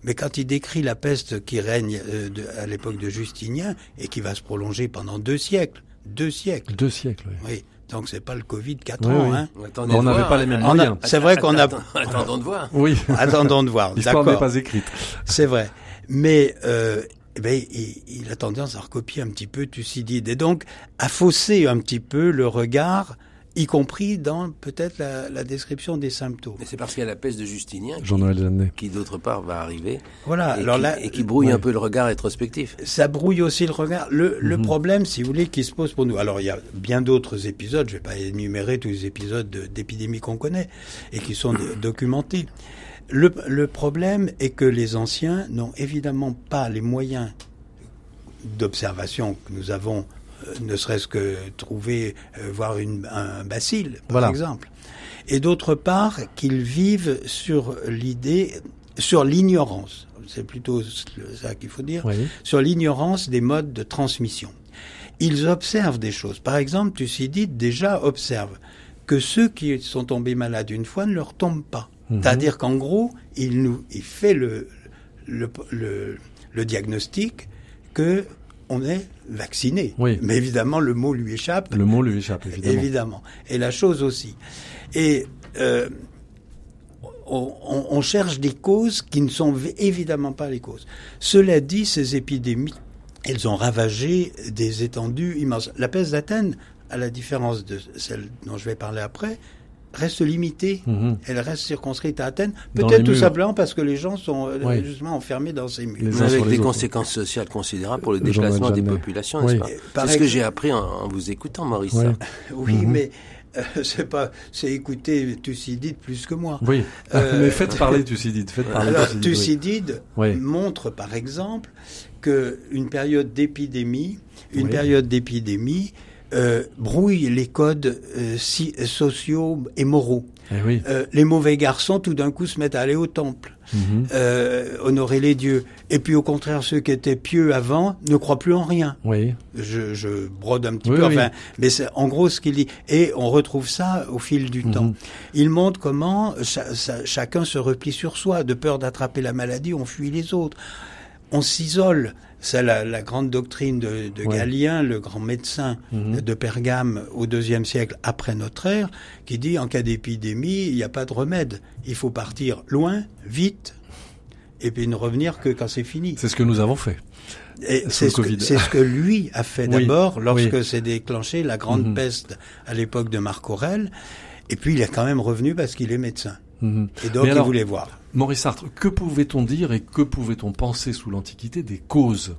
Mais quand il décrit la peste qui règne euh, à l'époque de Justinien et qui va se prolonger pendant deux siècles, deux siècles. Deux siècles, oui. oui. Donc c'est pas le Covid quatre ans, hein. On n'avait pas les mêmes moyens. C'est vrai qu'on a. Attendons de voir. Oui. Attendons de voir. L'histoire n'est pas écrite. C'est vrai. Mais euh, eh ben, il, il, a tendance à recopier un petit peu Thucydide et donc à fausser un petit peu le regard y compris dans peut-être la, la, description des symptômes. Mais c'est parce qu'il y a la peste de Justinien qui, qui d'autre part va arriver. Voilà. Et alors qui, là, et qui brouille un peu le regard rétrospectif. Ça brouille aussi le regard. Le, le mhm. problème, si vous voulez, qui se pose pour nous. Alors il y a bien d'autres épisodes. Je vais pas énumérer tous les épisodes d'épidémie qu'on connaît et qui sont documentés. Le, le problème est que les anciens n'ont évidemment pas les moyens d'observation que nous avons euh, ne serait-ce que trouver, euh, voir une, un bacille, par exemple. Et d'autre part, qu'ils vivent sur l'idée, sur l'ignorance, c'est plutôt ça qu'il faut dire, sur l'ignorance des modes de transmission. Ils observent des choses. Par exemple, Thucydide déjà observe que ceux qui sont tombés malades une fois ne leur tombent pas. Mhm. C'est-à-dire qu'en gros, il nous, il fait le, le, le, le diagnostic que on est vacciné. Oui. Mais évidemment, le mot lui échappe. Le mot lui échappe, évidemment. Évidemment. Et la chose aussi. Et euh, on, on, cherche des causes qui ne sont évidemment pas les causes. Cela dit, ces épidémies elles ont ravagé des étendues immenses. La peste d'Athènes, à la différence de celle dont je vais parler après, reste limitée. Mhm. Elle reste circonscrite à Athènes. Peut-être tout simplement parce que les gens sont euh, justement enfermés dans ces murs. avec des conséquences sociales considérables pour le déplacement des populations, n'est-ce pas? C'est ce que j'ai appris en, vous écoutant, Maurice. Oui, mhm. mais euh, c'est pas, c'est écouter Thucydide plus que moi. Oui, euh, mais faites parler Thucydide. Faites parler alors, Thucydide, montre par exemple que une période d'épidémie, une période d'épidémie euh, brouille les codes euh, si, sociaux et moraux. Eh oui. euh, les mauvais garçons, tout d'un coup, se mettent à aller au temple, euh, honorer les dieux. Et puis, au contraire, ceux qui étaient pieux avant ne croient plus en rien. Oui. Je, je brode un petit peu, enfin, mais c'est en gros ce qu'il dit. Et on retrouve ça au fil du mhm. temps. Il montre comment chacun se replie sur soi. De peur d'attraper la maladie, on fuit les autres. On s'isole. C'est la, la, grande doctrine de, de Galien, le grand médecin mhm. de Pergame au deuxième siècle après notre ère, qui dit en cas d'épidémie, il n'y a pas de remède. Il faut partir loin, vite, et puis ne revenir que quand c'est fini. C'est ce que nous avons fait. C'est ce, ce, que lui a fait d'abord lorsque s'est déclenché la grande mhm. peste à l'époque de Marc Aurèle. Et puis il est quand même revenu parce qu'il est médecin. Mhm. Et donc il voulait voir. Maurice Sartre, que pouvait-on dire et que pouvait-on penser sous l'Antiquité des causes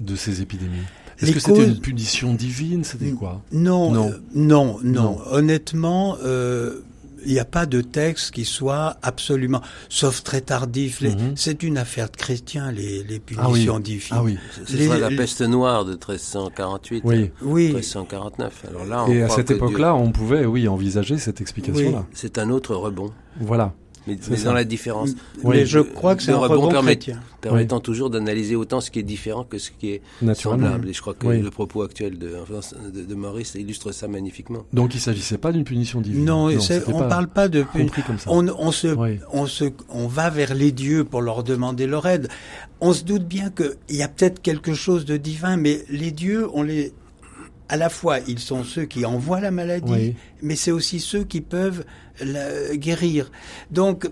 de ces épidémies? Est-ce que c'était une punition divine? C'était quoi? Non, non. Euh, non, non, Honnêtement, euh, il n'y a pas de texte qui soit absolument, sauf très tardif. Mhm. C'est une affaire de chrétiens, les, les punitions divines. Ah oui. C'est la peste noire de 1348, oui. oui. 1349. Alors là, Et à cette époque-là, on pouvait, oui, envisager cette explication-là. C'est un autre rebond. Voilà mais, dans la différence. Mais je crois que c'est un rebond chrétien. Permettant toujours d'analyser autant ce qui est différent que ce qui est semblable. Et je crois que le propos actuel de, de, Maurice illustre ça magnifiquement. Donc il ne s'agissait pas d'une punition divine. Non, on ne parle pas de punition. On, on, se, on, se, on va vers les dieux pour leur demander leur aide. On se doute bien qu'il y a peut-être quelque chose de divin, mais les dieux, on les à la fois, ils sont ceux qui envoient la maladie, mais c'est aussi ceux qui peuvent la guérir. Donc,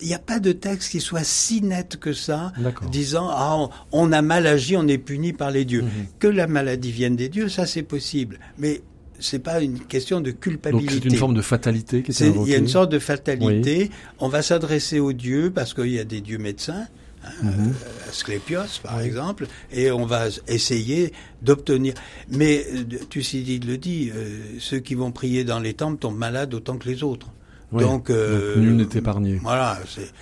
il n'y a pas de texte qui soit si net que ça, disant ah on a mal agi, on est puni par les dieux. Mhm. Que la maladie vienne des dieux, ça c'est possible, mais c'est pas une question de culpabilité. C'est une forme de fatalité qui est, Il y a une sorte de fatalité. On va s'adresser aux dieux parce qu'il y a des dieux médecins. Hein, mhm. euh, Asclépios, par exemple, et on va essayer d'obtenir. Mais euh, Thucydide le dit, euh, ceux qui vont prier dans les temples tombent malades autant que les autres. Donc, euh, nul n'est épargné. Voilà, c'est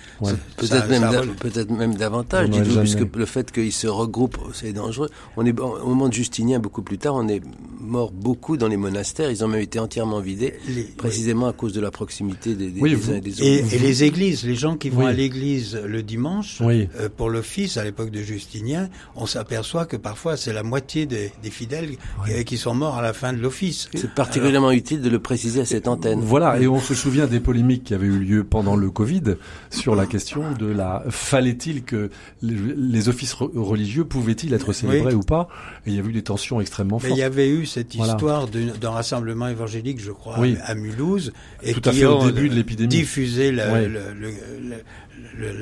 peut-être même peut-être même davantage, puisque le fait qu'ils se regroupent, c'est dangereux. On est au moment de Justinien, beaucoup plus tard, on est mort beaucoup dans les monastères. Ils ont même été entièrement vidés, précisément à cause de la proximité des, uns et des autres. Et, les églises, les gens qui vont à l'église le dimanche euh, pour l'office à l'époque de Justinien, on s'aperçoit que parfois c'est la moitié des, fidèles qui sont morts à la fin de l'office. C'est particulièrement utile de le préciser à cette antenne. Voilà, et on se souvient des polémiques qui avaient eu lieu pendant le Covid sur la question de la fallait-il que les, offices religieux pouvaient-ils être célébrés ou pas? Et il y a eu des tensions extrêmement fortes. Mais il y avait eu cette histoire d'un rassemblement évangélique, je crois, à Mulhouse, et Tout qui à au début de l'épidémie. diffusé la,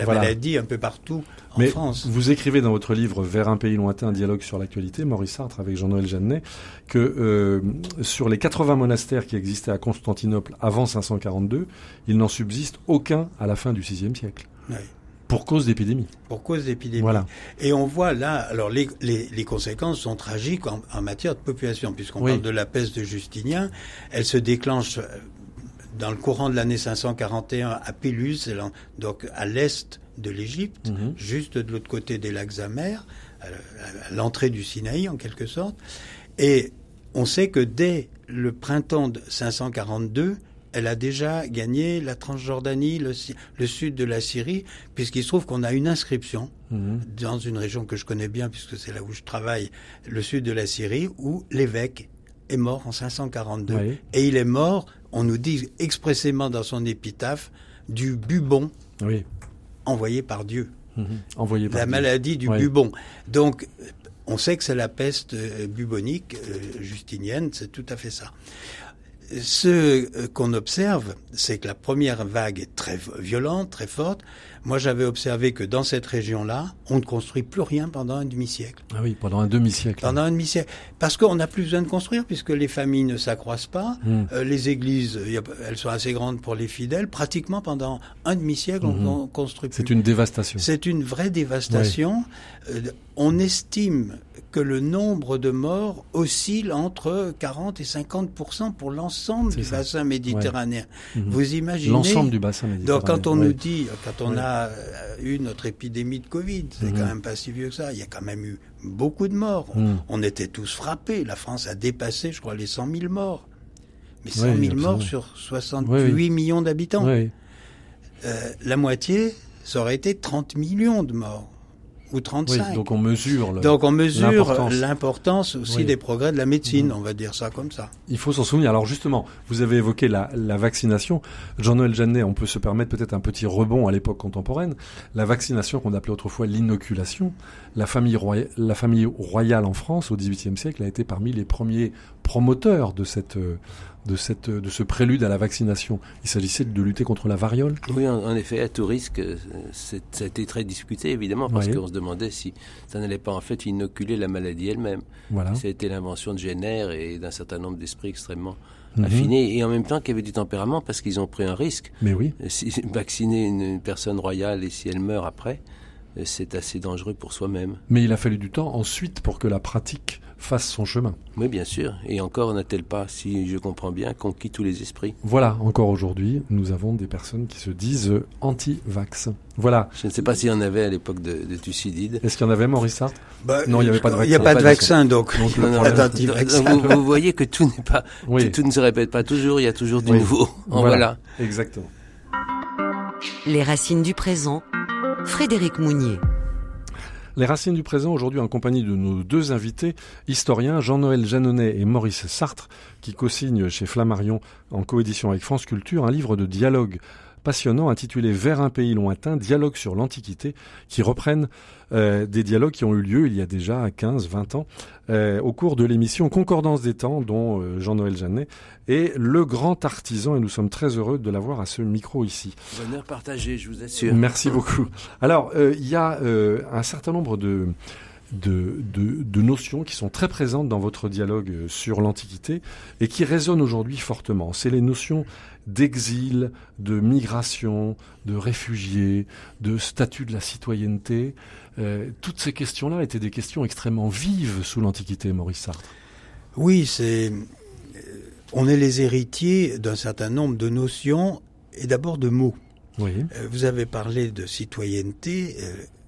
maladie un peu partout en Mais France. Vous écrivez dans votre livre Vers un pays lointain, dialogue sur l'actualité, Maurice Sartre avec Jean-Noël Jeannet, que euh, sur les 80 monastères qui existaient à Constantinople avant 542, il n'en subsiste aucun à la fin du VIe siècle. Pour cause d'épidémie. Pour cause d'épidémie. Voilà. Et on voit là, alors les, les, conséquences sont tragiques en, matière de population, puisqu'on parle de la peste de Justinien. Elle se déclenche euh, dans le courant de l'année 541 à Pélus, donc à l'est de l'Égypte, mhm. juste de l'autre côté des lacs amers, à l'entrée du Sinaï en quelque sorte. Et on sait que dès le printemps de 542, elle a déjà gagné la Transjordanie, le, sud de la Syrie, puisqu'il se trouve qu'on a une inscription mhm. dans une région que je connais bien, puisque c'est là où je travaille, le sud de la Syrie, où l'évêque est mort en 542. Et il est mort, on nous dit expressément dans son épitaphe, du bubon envoyé par Dieu. Mhm. Envoyé par la maladie du bubon. Donc, on sait que c'est la peste euh, bubonique, euh, justinienne, c'est tout à fait ça ce qu'on observe, c'est que la première vague est très violente, très forte. Moi, j'avais observé que dans cette région-là, on ne construit plus rien pendant un demi-siècle. Ah oui, pendant un demi-siècle. Pendant un demi-siècle. Parce qu'on n'a plus besoin de construire, puisque les familles ne s'accroissent pas. Hmm. Euh, les églises, elles sont assez grandes pour les fidèles. Pratiquement pendant un demi-siècle, on, hmm. construit plus. C'est une dévastation. C'est une vraie dévastation. Euh, on estime que le nombre de morts oscille entre 40 et 50 pour l'ensemble du bassin méditerranéen. Vous imaginez L'ensemble du bassin méditerranéen. Donc quand on nous dit, quand on a euh, eu notre épidémie de Covid, c'est mhm. quand même pas si vieux que ça, il y a quand même eu beaucoup de morts. Mhm. On était tous frappés. La France a dépassé, je crois, les 100 000 morts. Mais 100 000 morts sur 68 millions d'habitants. Euh, la moitié, ça aurait été 30 millions de morts ou 35. donc on mesure. donc on mesure l'importance aussi des progrès de la médecine, mhm. on va dire ça comme ça. Il faut s'en souvenir. Alors justement, vous avez évoqué la, la vaccination. Jean-Noël Jeannet, on peut se permettre peut-être un petit rebond à l'époque contemporaine. La vaccination qu'on appelait autrefois l'inoculation, la famille, royale, la famille royale en France au XVIIIe siècle a été parmi les premiers promoteurs de cette euh, de, cette, de ce prélude à la vaccination. Il s'agissait de lutter contre la variole Oui, en, effet, à tout risque, euh, ça a été très discuté, évidemment, parce qu'on se demandait si ça n'allait pas en fait inoculer la maladie elle-même. Voilà. Ça a été l'invention de Jenner et d'un certain nombre d'esprits extrêmement mhm. affinés, et en même temps qui avaient du tempérament, parce qu'ils ont pris un risque. Mais oui. Si, vacciner une personne royale et si elle meurt après, euh, c'est assez dangereux pour soi-même. Mais il a fallu du temps ensuite pour que la pratique fasse son chemin. Oui, bien sûr. Et encore n'a-t-elle pas, si je comprends bien, conquis tous les esprits Voilà, encore aujourd'hui, nous avons des personnes qui se disent anti-vax. Voilà. Je ne sais pas s'il y en avait à l'époque de, de Thucydide. Est-ce qu'il y en avait, Maurice Sartre bah, Non, il n'y avait pas de vaccin. Il n'y a pas de vaccin, donc. vous, voyez que tout n'est pas, tout, ne se répète pas toujours. Il y a toujours du nouveau. voilà. Exactement. Les racines du présent. Frédéric Mounier. Les racines du présent aujourd'hui en compagnie de nos deux invités, historiens Jean-Noël Jeannonnet et Maurice Sartre, qui co-signent chez Flammarion en coédition avec France Culture un livre de dialogue passionnant intitulé Vers un pays lointain, dialogue sur l'Antiquité, qui reprennent euh, des dialogues qui ont eu lieu il y a déjà 15, 20 ans, euh, au cours de l'émission Concordance des temps, dont euh, Jean-Noël Jeannet est le grand artisan, et nous sommes très heureux de l'avoir à ce micro ici. Bonheur partagé, je vous assure. Merci beaucoup. Alors, il y a un certain nombre de... De, de, de, notions qui sont très présentes dans votre dialogue sur l'Antiquité et qui résonnent aujourd'hui fortement. C'est les notions d'exil, de migration, de réfugiés, de statut de la citoyenneté. Euh, toutes ces questions-là étaient des questions extrêmement vives sous l'Antiquité, Maurice Sartre. Oui, c'est. Euh, on est les héritiers d'un certain nombre de notions et d'abord de mots. Oui. Euh, vous avez parlé de citoyenneté.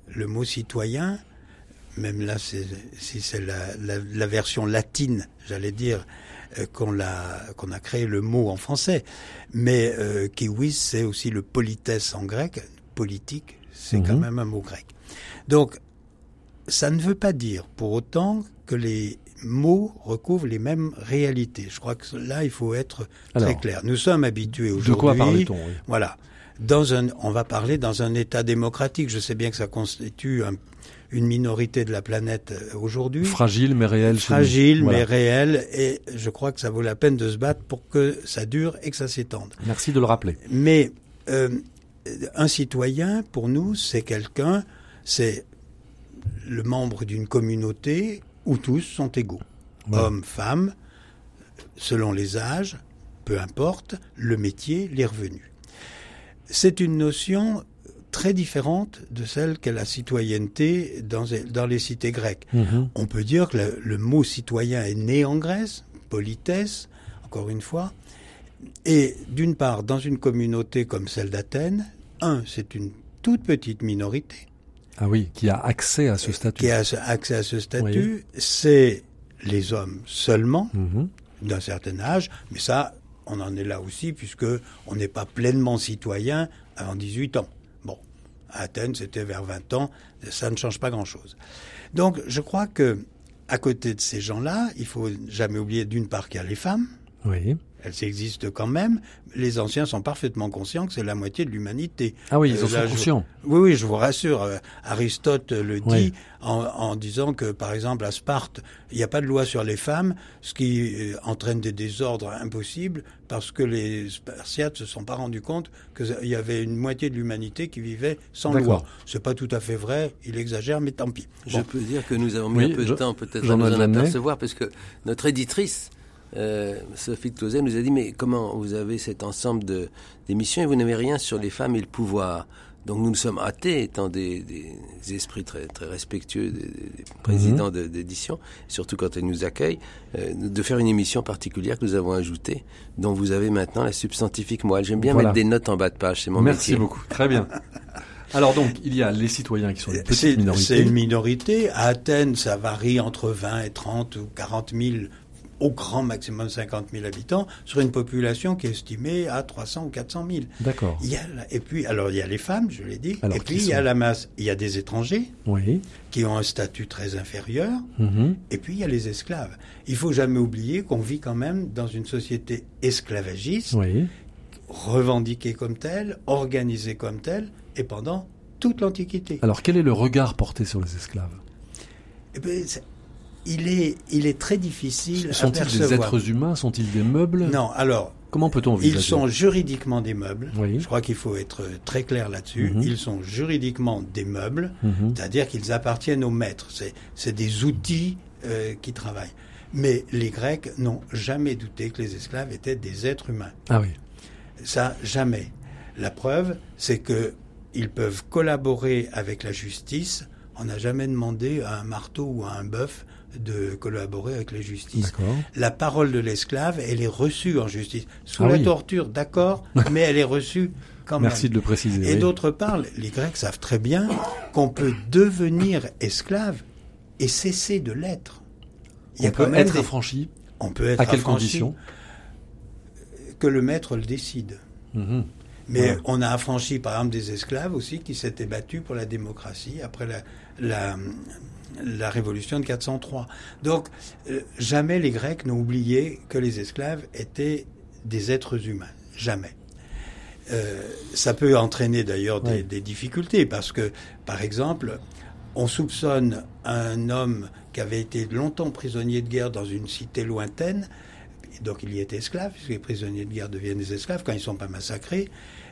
le mot citoyen, même là, si c'est la, version latine, j'allais dire, qu'on a, qu'on a créé le mot en français. Mais euh, kiwis, c'est aussi le politesse en grec. Politique, c'est quand mhm. même un mot grec. Donc, ça ne veut pas dire pour autant que les mots recouvrent les mêmes réalités. Je crois que là, il faut être très clair. Nous sommes habitués aujourd'hui. De quoi parle-t-on Voilà. Dans un, on va parler dans un État démocratique. Je sais bien que ça constitue un une minorité de la planète euh, aujourd'hui. Fragile mais réelle. Fragile mais réelle. Et je crois que ça vaut la peine de se battre pour que ça dure et que ça s'étende. Merci de le rappeler. Mais euh, un citoyen, pour nous, c'est quelqu'un, c'est le membre d'une communauté où tous sont égaux. Hommes, femmes, selon les âges, peu importe, le métier, les revenus. C'est une notion très différente de celle qu'est la citoyenneté dans, dans les cités grecques. Mhm. On peut dire que le, mot citoyen est né en Grèce, politesse, encore une fois, et d'une part, dans une communauté comme celle d'Athènes, un, c'est une toute petite minorité. Ah oui, qui a accès à ce statut. Qui a accès à ce statut, c'est les hommes seulement, mhm. d'un certain âge, mais ça, on en est là aussi, puisque on n'est pas pleinement citoyen avant 18 ans. Athènes, c'était vers 20 ans. Ça ne change pas grand-chose. Donc, je crois que à côté de ces gens-là, il faut jamais oublier d'une part qu'il y a les femmes. Oui. Elles existent quand même. Les anciens sont parfaitement conscients que c'est la moitié de l'humanité. Ah oui, ils en sont conscients. Oui, oui, je vous rassure. Aristote le dit en, en, disant que, par exemple, à Sparte, il n'y a pas de loi sur les femmes, ce qui entraîne des désordres impossibles parce que les Spartiates se sont pas rendus compte qu'il y avait une moitié de l'humanité qui vivait sans loi. C'est pas tout à fait vrai, il exagère, mais tant pis. Je peux dire que nous avons mis un peu de temps peut-être à nous en apercevoir, parce que notre éditrice, euh, Sophie Closet, nous a dit, mais comment vous avez cet ensemble d'émissions et vous n'avez rien sur les femmes et le pouvoir? Donc nous nous sommes hâtés, étant des, des esprits très, très respectueux des, présidents mhm. d'édition, surtout quand ils nous accueillent, euh, de faire une émission particulière que nous avons ajoutée, dont vous avez maintenant la substantifique moelle. J'aime bien mettre des notes en bas de page, c'est mon Merci beaucoup, très bien. Alors donc, il y a les citoyens qui sont une petite minorité. C'est une minorité. À Athènes, ça varie entre 20 et 30 ou 40 000 au grand maximum 50 000 habitants, sur une population qui est estimée à 300 ou 400 000. D'accord. Et puis, alors il y a les femmes, je l'ai dit, et puis il y a la masse, il y a des étrangers oui. qui ont un statut très inférieur, mhm. et puis il y a les esclaves. Il faut jamais oublier qu'on vit quand même dans une société esclavagiste, oui. revendiquée comme telle, organisée comme telle, et pendant toute l'Antiquité. Alors quel est le regard porté sur les esclaves? Eh bien, il est, il est très difficile Sont-ils des êtres humains? Sont-ils des meubles? Non, alors... Comment peut-on Ils sont juridiquement des meubles. Je crois qu'il faut être très clair là-dessus. Mhm. Ils sont juridiquement des meubles, mhm. c'est-à-dire qu'ils appartiennent aux maîtres. C'est des outils euh, qui travaillent. Mais les Grecs n'ont jamais douté que les esclaves étaient des êtres humains. Ah oui. Ça, jamais. La preuve, c'est que ils peuvent collaborer avec la justice. On n'a jamais demandé à un marteau ou à un bœuf de collaborer avec la justice. La parole de l'esclave, elle est reçue en justice. Sous ah la torture, d'accord, mais elle est reçue quand même. Merci de le préciser. Et d'autre part, les Grecs savent très bien qu'on peut devenir esclave et cesser de l'être. On peut être affranchi On peut être À quelles conditions Que le maître le décide. Mhm. Mais on a affranchi, par exemple, des esclaves aussi qui s'étaient battus pour la démocratie après la, la, la révolution de 403. Donc, euh, jamais les Grecs n'ont oublié que les esclaves étaient des êtres humains. Jamais. Euh, ça peut entraîner d'ailleurs des, difficultés parce que, par exemple, on soupçonne un homme qui avait été longtemps prisonnier de guerre dans une cité lointaine, donc il y était esclave, puisque les prisonniers de guerre deviennent des esclaves quand ils ne sont pas massacrés,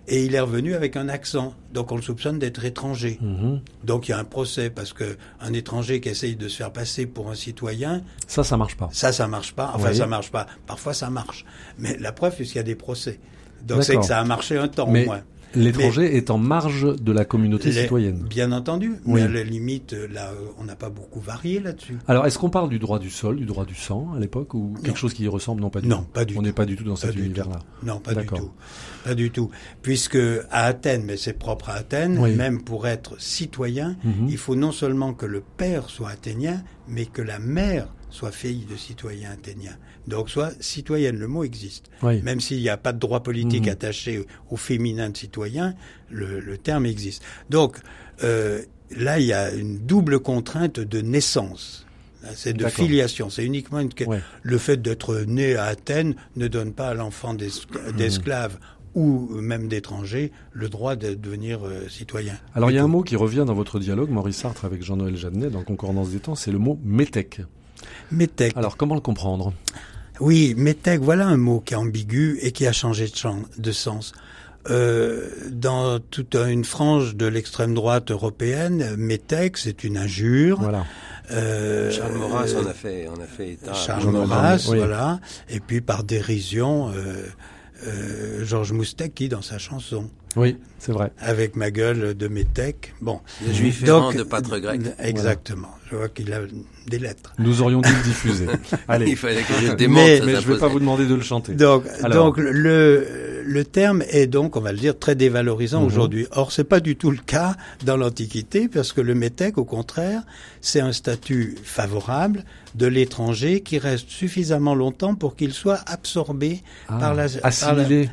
et il est revenu avec un accent. Donc on le soupçonne d'être étranger. Mhm. Donc il y a un procès parce que un étranger qui essaye de se faire passer pour un citoyen. Ça, ça marche pas. Ça, ça marche pas. Enfin, ça marche pas. Parfois, ça marche. Mais la preuve, c'est qu'il y a des procès. Donc c'est que ça a marché un temps au moins. L'étranger est en marge de la communauté citoyenne. Bien entendu, mais à la limite, là, on n'a pas beaucoup varié là-dessus. Alors, est-ce qu'on parle du droit du sol, du droit du sang à l'époque, ou quelque chose qui y ressemble Non, pas du non, tout. Pas du on n'est pas du tout dans cet univers-là. Non, pas du tout. Pas du tout. Puisque à Athènes, mais c'est propre à Athènes, même pour être citoyen, mhm. il faut non seulement que le père soit athénien, mais que la mère soit fille de citoyen athénien. Donc soit citoyenne, le mot existe. Même s'il n'y a pas de droit politique mhm. attaché au, féminin de citoyen, le, terme existe. Donc euh, là, il y a une double contrainte de naissance. C'est de filiation. C'est uniquement une... le fait d'être né à Athènes ne donne pas à l'enfant mhm. d'esclave ou même d'étrangers le droit de devenir euh, citoyen. Alors il y a un mot qui revient dans votre dialogue, Maurice Sartre avec Jean-Noël Jeannet, dans Concordance des temps, c'est le mot métèque. Métèque. Alors comment le comprendre? Oui, métèque, voilà un mot qui est ambigu et qui a changé de, de sens. Euh, dans toute une frange de l'extrême droite européenne, métèque, c'est une injure. Voilà. Euh, Charles Maurras en a fait, en a fait état. Charles Maurras, voilà. Et puis par dérision, euh, euh, Georges Moustaki dans sa chanson. Oui, c'est vrai. Avec ma gueule de métèque. Bon. Le juif Donc, de pâtre grec. Exactement. Je vois qu'il a des lettres. Nous aurions dû le diffuser. Allez. Il fallait que je démonte. Mais, mais je ne vais pas vous demander de le chanter. Donc, donc le, le terme est donc, on va le dire, très dévalorisant mhm. aujourd'hui. Or, c'est pas du tout le cas dans l'Antiquité, parce que le métèque, au contraire, c'est un statut favorable de l'étranger qui reste suffisamment longtemps pour qu'il soit absorbé ah, par la assimilé,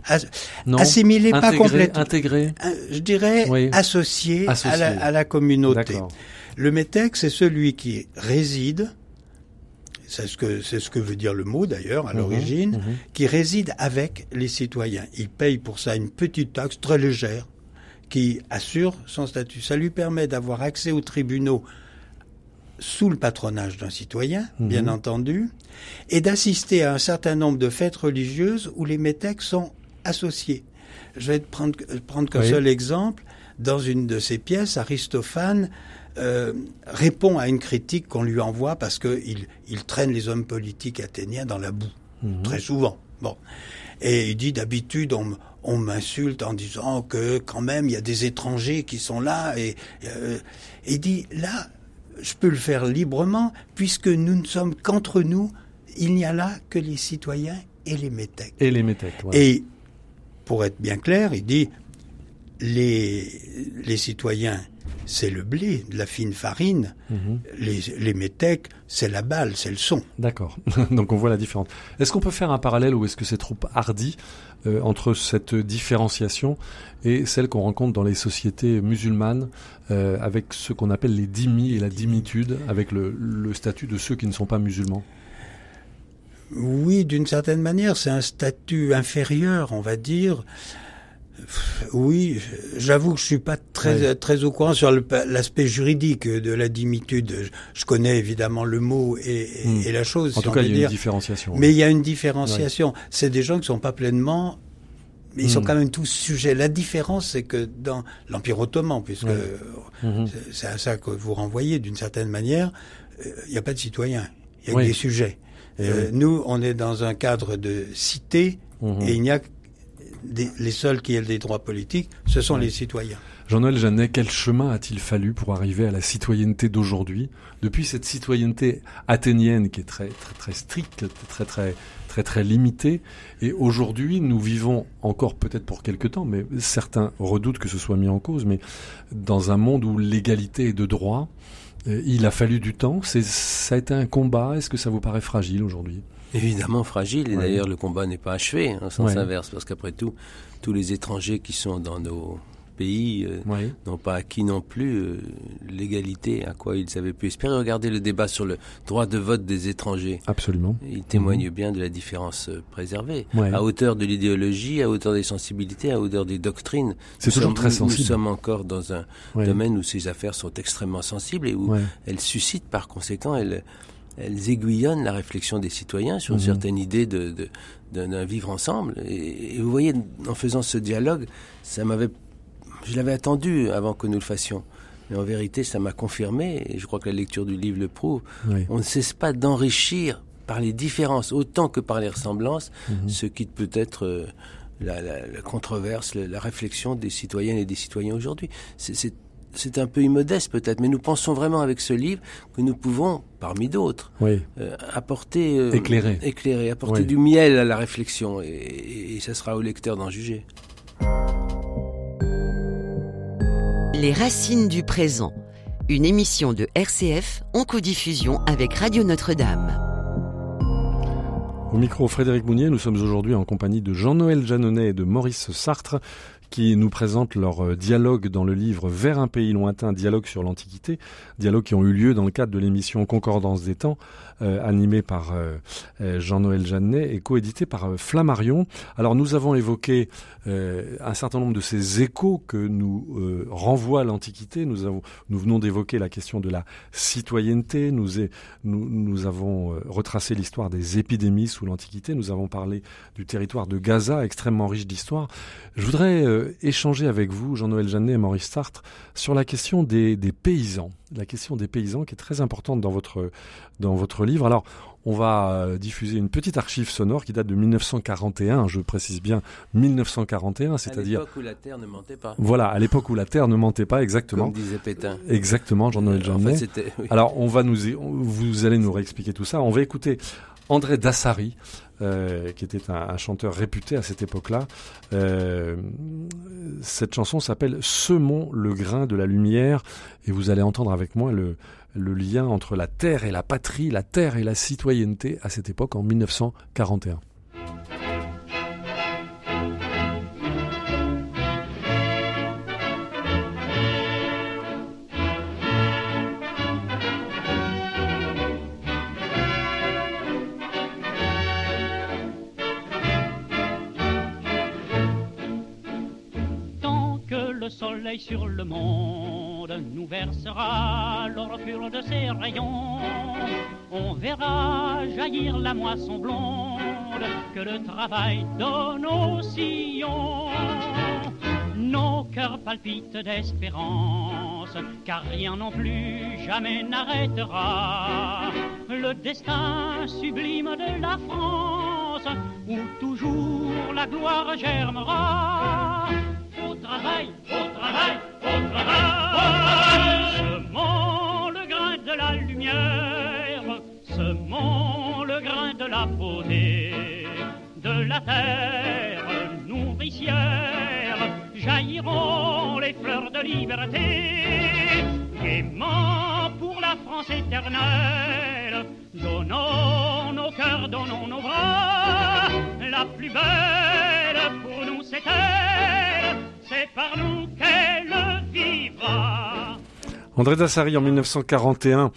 non, assimilé pas complètement intégré, euh, je dirais associé, À, la, à, la, communauté. Le métèque, c'est celui qui réside c'est ce que c'est ce que veut dire le mot d'ailleurs à mhm, l'origine, mhm. qui réside avec les citoyens. Il paye pour ça une petite taxe très légère qui assure son statut. Ça lui permet d'avoir accès aux tribunaux sous le patronage d'un citoyen, mhm. bien entendu, et d'assister à un certain nombre de fêtes religieuses où les métèques sont associés. Je vais te prendre, prendre qu'un seul exemple. Dans une de ses pièces, Aristophane euh, répond à une critique qu'on lui envoie parce qu'il il traîne les hommes politiques athéniens dans la boue, mhm. très souvent. Bon. Et il dit d'habitude on, on m'insulte en disant que quand même il y a des étrangers qui sont là et euh, il dit là je peux le faire librement puisque nous ne sommes qu'entre nous, il n'y a là que les citoyens et les métèques. Et les métèques. Et pour être bien clair, il dit les les citoyens c'est le blé, de la fine farine. Mhm. Les, les métèques, c'est la balle, c'est le son. D'accord. Donc on voit la différence. Est-ce qu'on peut faire un parallèle ou est-ce que c'est trop hardi euh, entre cette différenciation et celle qu'on rencontre dans les sociétés musulmanes euh, avec ce qu'on appelle les dhimmis et la dhimitude, avec le, le statut de ceux qui ne sont pas musulmans? Oui, d'une certaine manière, c'est un statut inférieur, on va dire. Oui, j'avoue que je suis pas très très au courant sur l'aspect juridique de la dimitude. Je connais évidemment le mot et, hmm. la chose. En tout cas, il y a une différenciation. Mais il y a une différenciation. C'est des gens qui sont pas pleinement mais ils sont hmm. quand même tous sujets. La différence, c'est que dans l'Empire ottoman, puisque hmm. c'est à ça que vous renvoyez d'une certaine manière, euh, il n'y a pas de citoyens, il y a que des sujets. Euh, nous, on est dans un cadre de cité et il n'y a les seuls qui aient des droits politiques, ce sont les citoyens. Jean-Noël Jeannet, quel chemin a-t-il fallu pour arriver à la citoyenneté d'aujourd'hui? Depuis cette citoyenneté athénienne qui est très très très stricte, très très très très limitée, et aujourd'hui nous vivons encore peut-être pour quelque temps, mais certains redoutent que ce soit mis en cause, mais dans un monde où l'égalité est de droit, euh, il a fallu du temps. C'est ça a été un combat. Est-ce que ça vous paraît fragile aujourd'hui? Évidemment fragile, et d'ailleurs le combat n'est pas achevé, en sens inverse, parce qu'après tout, tous les étrangers qui sont dans nos pays euh, n'ont pas acquis non plus euh, l'égalité à quoi ils avaient pu espérer. Regardez le débat sur le droit de vote des étrangers. Absolument. Il témoigne mhm. bien de la différence euh, préservée. À hauteur de l'idéologie, à hauteur des sensibilités, à hauteur des doctrines. C'est toujours très sensible. Nous sommes encore dans un domaine où ces affaires sont extrêmement sensibles et où elles suscitent par conséquent, elles elles aiguillonnent la réflexion des citoyens sur une mhm. certaine idée de, d'un vivre ensemble. Et, vous voyez, en faisant ce dialogue, ça m'avait, je l'avais attendu avant que nous le fassions. Mais en vérité, ça m'a confirmé, et je crois que la lecture du livre le prouve, on ne cesse pas d'enrichir par les différences autant que par les ressemblances mhm. ce qui peut être euh, la, la, controverse, la, réflexion des citoyennes et des citoyens aujourd'hui. C'est c'est un peu immodeste peut-être, mais nous pensons vraiment avec ce livre que nous pouvons, parmi d'autres, euh, apporter, euh, éclairer. éclairer, apporter du miel à la réflexion, et, et ça sera au lecteur d'en juger. Les racines du présent, une émission de RCF en codiffusion avec Radio Notre-Dame. Au micro Frédéric Mounier, nous sommes aujourd'hui en compagnie de Jean-Noël Janonnet et de Maurice Sartre qui nous présentent leur euh, dialogue dans le livre Vers un pays lointain, dialogue sur l'Antiquité, dialogue qui ont eu lieu dans le cadre de l'émission Concordance des temps, euh, animée par euh, Jean-Noël Jeannet et coédité par Flammarion. Alors nous avons évoqué un certain nombre de ces échos que nous renvoie l'Antiquité. Nous, avons, nous venons d'évoquer la question de la citoyenneté. Nous, nous avons retracé l'histoire des épidémies sous l'Antiquité. Nous avons parlé du territoire de Gaza, extrêmement riche d'histoire. Je voudrais euh, échanger avec vous, Jean-Noël Jeannet et Maurice Sartre, sur la question des, paysans. La question des paysans qui est très importante dans votre, dans votre livre. Alors, on va euh, diffuser une petite archive sonore qui date de 1941, je précise bien 1941, c'est-à-dire... À l'époque où la Terre ne mentait pas. Voilà, à l'époque où la Terre ne mentait pas, exactement. Comme disait Pétain. Exactement, Jean-Noël Jeannet. Alors, on va nous, vous allez nous réexpliquer tout ça. On va écouter André Dassari, euh, qui était un, chanteur réputé à cette époque-là. Euh, cette chanson s'appelle Semons le grain de la lumière, et vous allez entendre avec moi le, le lien entre la terre et la patrie, la terre et la citoyenneté à cette époque en 1941. Sur le monde nous versera l'or pur de ses rayons. On verra jaillir la moisson blonde que le travail donne aux sillons. Nos cœurs palpitent d'espérance, car rien non plus jamais n'arrêtera le destin sublime de la France, où toujours la gloire germera. Travail, au travail, au travail, semons le grain de la lumière, semons le grain de la beauté, de la terre nourricière jailliront les fleurs de liberté. Gaiement pour la France éternelle, donnons nos cœurs, donnons nos bras. La plus belle pour nous c'est elle, c'est par nous qu'elle vivra. André Dassari en 1941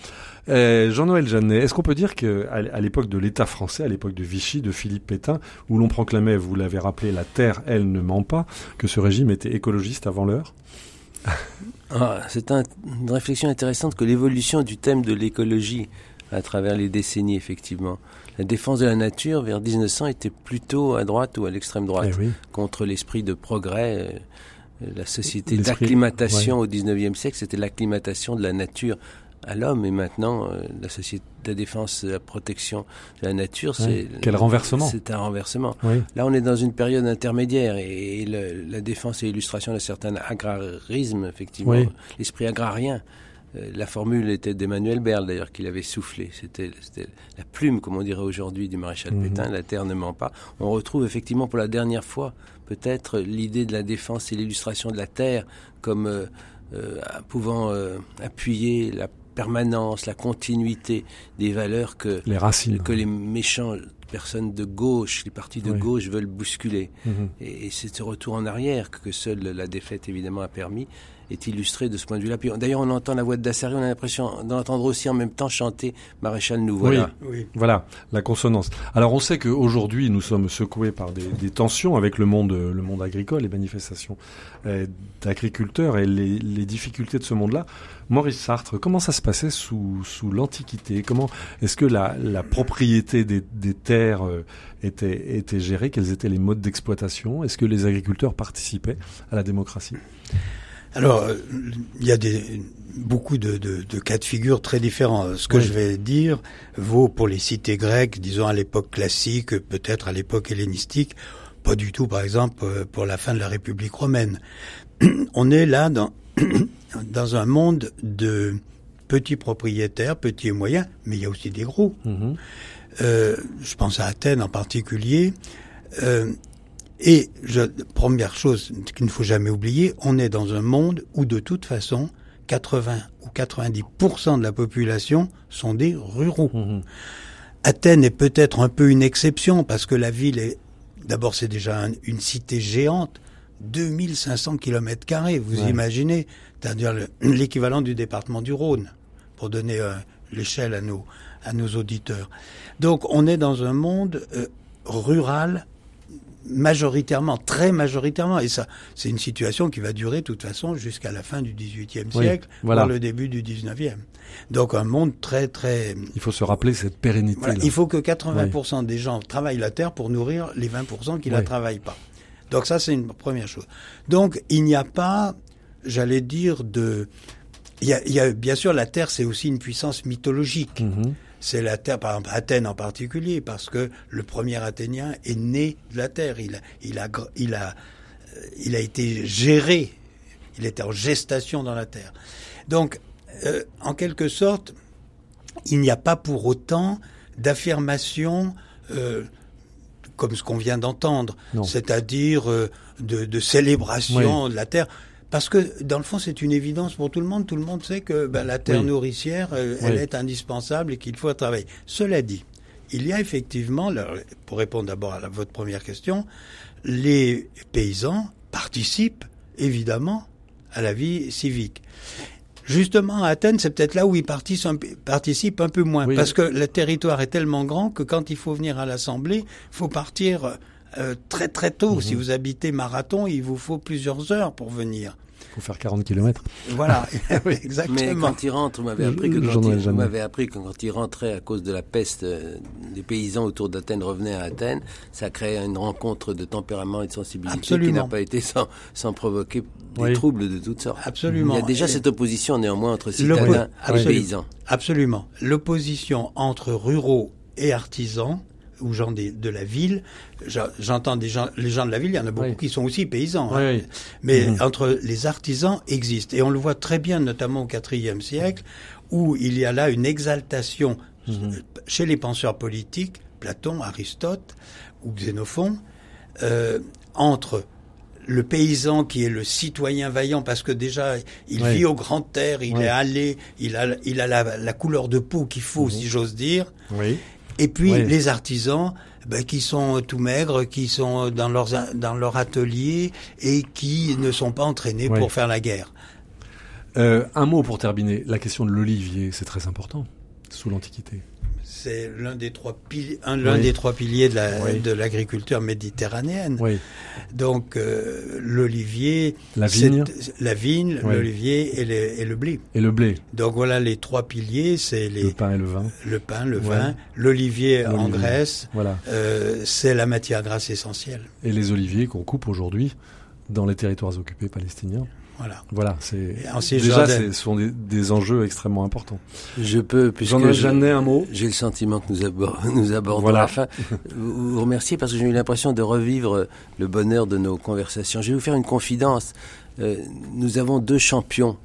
euh, Jean-Noël Jeannet, est-ce qu'on peut dire qu'à l'époque de l'État français, à l'époque de Vichy, de Philippe Pétain, où l'on proclamait, vous l'avez rappelé, la terre, elle ne ment pas, que ce régime était écologiste avant l'heure? Ah, C'est une réflexion intéressante que l'évolution du thème de l'écologie à travers les décennies, effectivement. La défense de la nature, vers 1900, était plutôt à droite ou à l'extrême droite, eh contre l'esprit de progrès. Euh, la société d'acclimatation au 19e siècle, c'était l'acclimatation de la nature à l'homme et maintenant euh, la société de défense de la protection de la nature c'est quel renversement. c'est un renversement. Là on est dans une période intermédiaire et, la défense et l'illustration d'un certain agrarisme effectivement l'esprit agrarien la formule était d'Emmanuel Berle d'ailleurs qu'il avait soufflé c'était la plume comme on dirait aujourd'hui du maréchal mhm. Pétain la terre ne ment pas on retrouve effectivement pour la dernière fois peut-être l'idée de la défense et l'illustration de la terre comme euh, pouvant appuyer la permanence, la continuité des valeurs que les racines, que les méchants personnes de gauche, les partis de gauche veulent bousculer. Mhm. Et, c'est ce retour en arrière que seule la défaite évidemment a permis est illustré de ce point de vue-là. D'ailleurs, on entend la voix de Dassari, on a l'impression d'entendre aussi en même temps chanter Maréchal nous voilà. Oui, voilà, la consonance. Alors, on sait qu'aujourd'hui, nous sommes secoués par des, tensions avec le monde, le monde agricole, les manifestations euh, d'agriculteurs et les, difficultés de ce monde-là. Maurice Sartre, comment ça se passait sous, sous l'Antiquité? Comment est-ce que la, propriété des, terres euh, était, était gérée? Quels étaient les modes d'exploitation? Est-ce que les agriculteurs participaient à la démocratie? Alors, euh, il y a des, beaucoup de, de, de, cas de figure très différents. Ce que je vais dire vaut pour les cités grecques, disons à l'époque classique, peut-être à l'époque hellénistique, pas du tout, par exemple, euh, pour la fin de la République romaine. On est là dans, dans un monde de petits propriétaires, petits et moyens, mais il y a aussi des gros. Mm-hmm. euh, je pense à Athènes en particulier. Euh, et je, première chose qu'il ne faut jamais oublier, on est dans un monde où de toute façon, 80 ou 90% de la population sont des ruraux. Mmh. Athènes est peut-être un peu une exception parce que la ville est, d'abord c'est déjà une cité géante, 2500 km carrés, vous imaginez, c'est-à-dire l'équivalent du département du Rhône, pour donner euh, l'échelle à nos, à nos auditeurs. Donc on est dans un monde euh, rural majoritairement, très majoritairement, et ça, c'est une situation qui va durer de toute façon jusqu'à la fin du XVIIIe siècle, voire le début du XIXe. Donc un monde très très. Il faut se rappeler cette pérennité. il faut que 80% des gens travaillent la terre pour nourrir les 20% qui ne la travaillent pas. Donc ça c'est une première chose. Donc il n'y a pas, j'allais dire de, il y a, il y a bien sûr la terre c'est aussi une puissance mythologique. Mm-hmm c'est la Terre, par exemple Athènes en particulier, parce que le premier Athénien est né de la Terre. Il a, il a, il a, euh, il a été géré, il était en gestation dans la Terre. Donc, euh, en quelque sorte, il n'y a pas pour autant d'affirmation euh, comme ce qu'on vient d'entendre, c'est-à-dire de, de, célébration de la Terre. Parce que dans le fond, c'est une évidence pour tout le monde. Tout le monde sait que ben, la terre nourricière, euh, elle est indispensable et qu'il faut travailler. Cela dit, il y a effectivement, pour répondre d'abord à votre première question, les paysans participent évidemment à la vie civique. Justement, à Athènes, c'est peut-être là où ils participent un peu moins, parce que le territoire est tellement grand que quand il faut venir à l'Assemblée, il faut partir euh, très très tôt. Mhm. Si vous habitez Marathon, il vous faut plusieurs heures pour venir. Il faut faire 40 km. Voilà, exactement. Mais quand il rentre, vous m'avez appris que quand, il, vous m'avez appris que quand il rentrait à cause de la peste, euh, les paysans autour d'Athènes revenaient à Athènes. Ça créait une rencontre de tempérament et de sensibilité qui n'a pas été sans, sans provoquer des troubles de toutes sortes. Absolument. Il y a déjà cette opposition néanmoins entre citadins et paysans. Absolument. L'opposition entre ruraux et artisans ou gens de, la ville. J'entends des gens, les gens de la ville, il y en a beaucoup qui sont aussi paysans. Hein. Mais mhm. entre les artisans existent. Et on le voit très bien, notamment au IVe siècle, où il y a là une exaltation mhm. chez les penseurs politiques, Platon, Aristote ou Xénophon, euh, entre le paysan qui est le citoyen vaillant parce que déjà il vit au grand air, il est allé, il a, il a la, couleur de peau qu'il faut, mhm. si j'ose dire. Oui. Et puis les artisans ben, qui sont tout maigres, qui sont dans, leurs, dans leur atelier et qui ne sont pas entraînés pour faire la guerre. Euh, un mot pour terminer, la question de l'olivier, c'est très important sous l'Antiquité c'est l'un des trois piliers, l'un des trois piliers de la, de l'agriculture méditerranéenne. Oui. Donc euh, l'olivier, la vigne, la vigne, l'olivier et, et, le blé. Et le blé. Donc voilà les trois piliers, c'est les le pain et le vin. Le pain, le vin, l'olivier en Grèce. Voilà. Euh, c'est la matière grasse essentielle. Et les oliviers qu'on coupe aujourd'hui dans les territoires occupés palestiniens. Voilà. Voilà, c'est déjà ce sont des, enjeux extrêmement importants. Je peux, puisque j'en ai jamais un mot. J'ai le sentiment que nous, abordons, nous abordons voilà. la fin. vous, vous remercier parce que j'ai eu l'impression de revivre le bonheur de nos conversations. Je vais vous faire une confidence. Euh, nous avons deux champions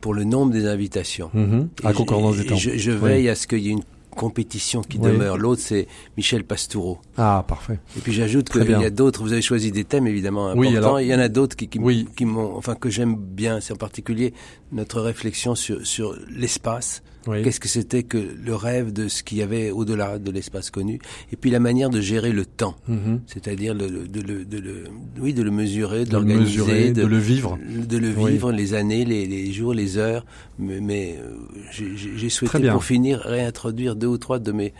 pour le nombre des invitations. Mm-hmm. À concordance des temps. Je, veille à ce qu'il y ait une compétition qui demeure. L'autre, c'est Michel Pastoureau. Ah, parfait. Et puis j'ajoute qu'il y a d'autres, vous avez choisi des thèmes évidemment importants. Oui, alors... Il y en a d'autres qui, qui, qui m'ont, enfin, que j'aime bien. C'est en particulier notre réflexion sur, sur l'espace Qu'est-ce que c'était que le rêve de ce qu'il y avait au-delà de l'espace connu Et puis la manière de gérer le temps, mm-hmm. c'est-à-dire de, le, de, le, oui, de le mesurer, de, l'organiser, de, le vivre, de le vivre, les années, les, les, jours, les heures. Mais, mais euh, j'ai souhaité pour finir réintroduire deux ou trois de mes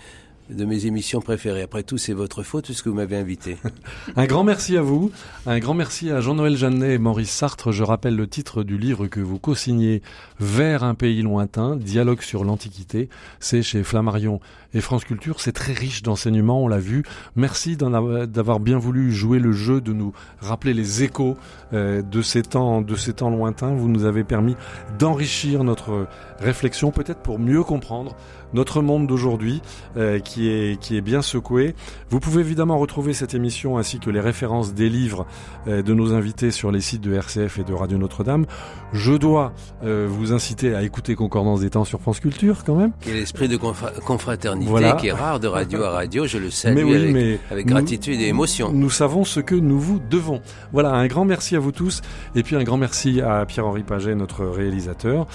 de mes émissions préférées. Après tout, c'est votre faute puisque vous m'avez invité. un grand merci à vous. Un grand merci à Jean-Noël Jeannet et Maurice Sartre. Je rappelle le titre du livre que vous co-signez Vers un pays lointain, dialogue sur l'Antiquité. C'est chez Flammarion et France Culture. C'est très riche d'enseignements, on l'a vu. Merci d'avoir bien voulu jouer le jeu, de nous rappeler les échos euh, de ces temps, de ces temps lointains. Vous nous avez permis d'enrichir notre réflexion, peut-être pour mieux comprendre notre monde d'aujourd'hui euh, qui, est, qui est bien secoué. Vous pouvez évidemment retrouver cette émission ainsi que les références des livres euh, de nos invités sur les sites de RCF et de Radio Notre-Dame. Je dois euh, vous inciter à écouter Concordance des temps sur France Culture quand même. Et l'esprit de confraternité qui est rare de radio à radio, je le salue avec, avec, gratitude et émotion. Nous savons ce que nous vous devons. Voilà, un grand merci à vous tous et puis un grand merci à Pierre-Henri Paget, notre réalisateur.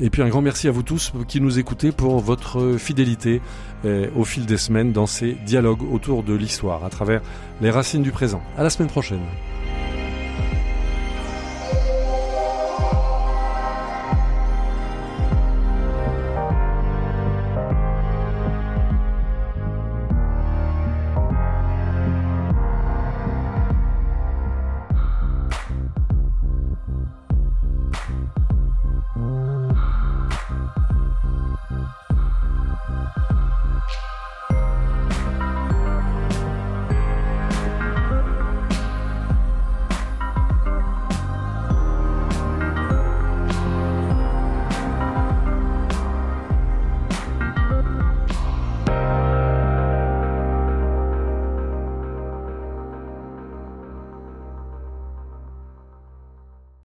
Et puis un grand merci à vous tous qui nous écoutez pour votre fidélité au fil des semaines dans ces dialogues autour de l'histoire à travers les racines du présent. À la semaine prochaine.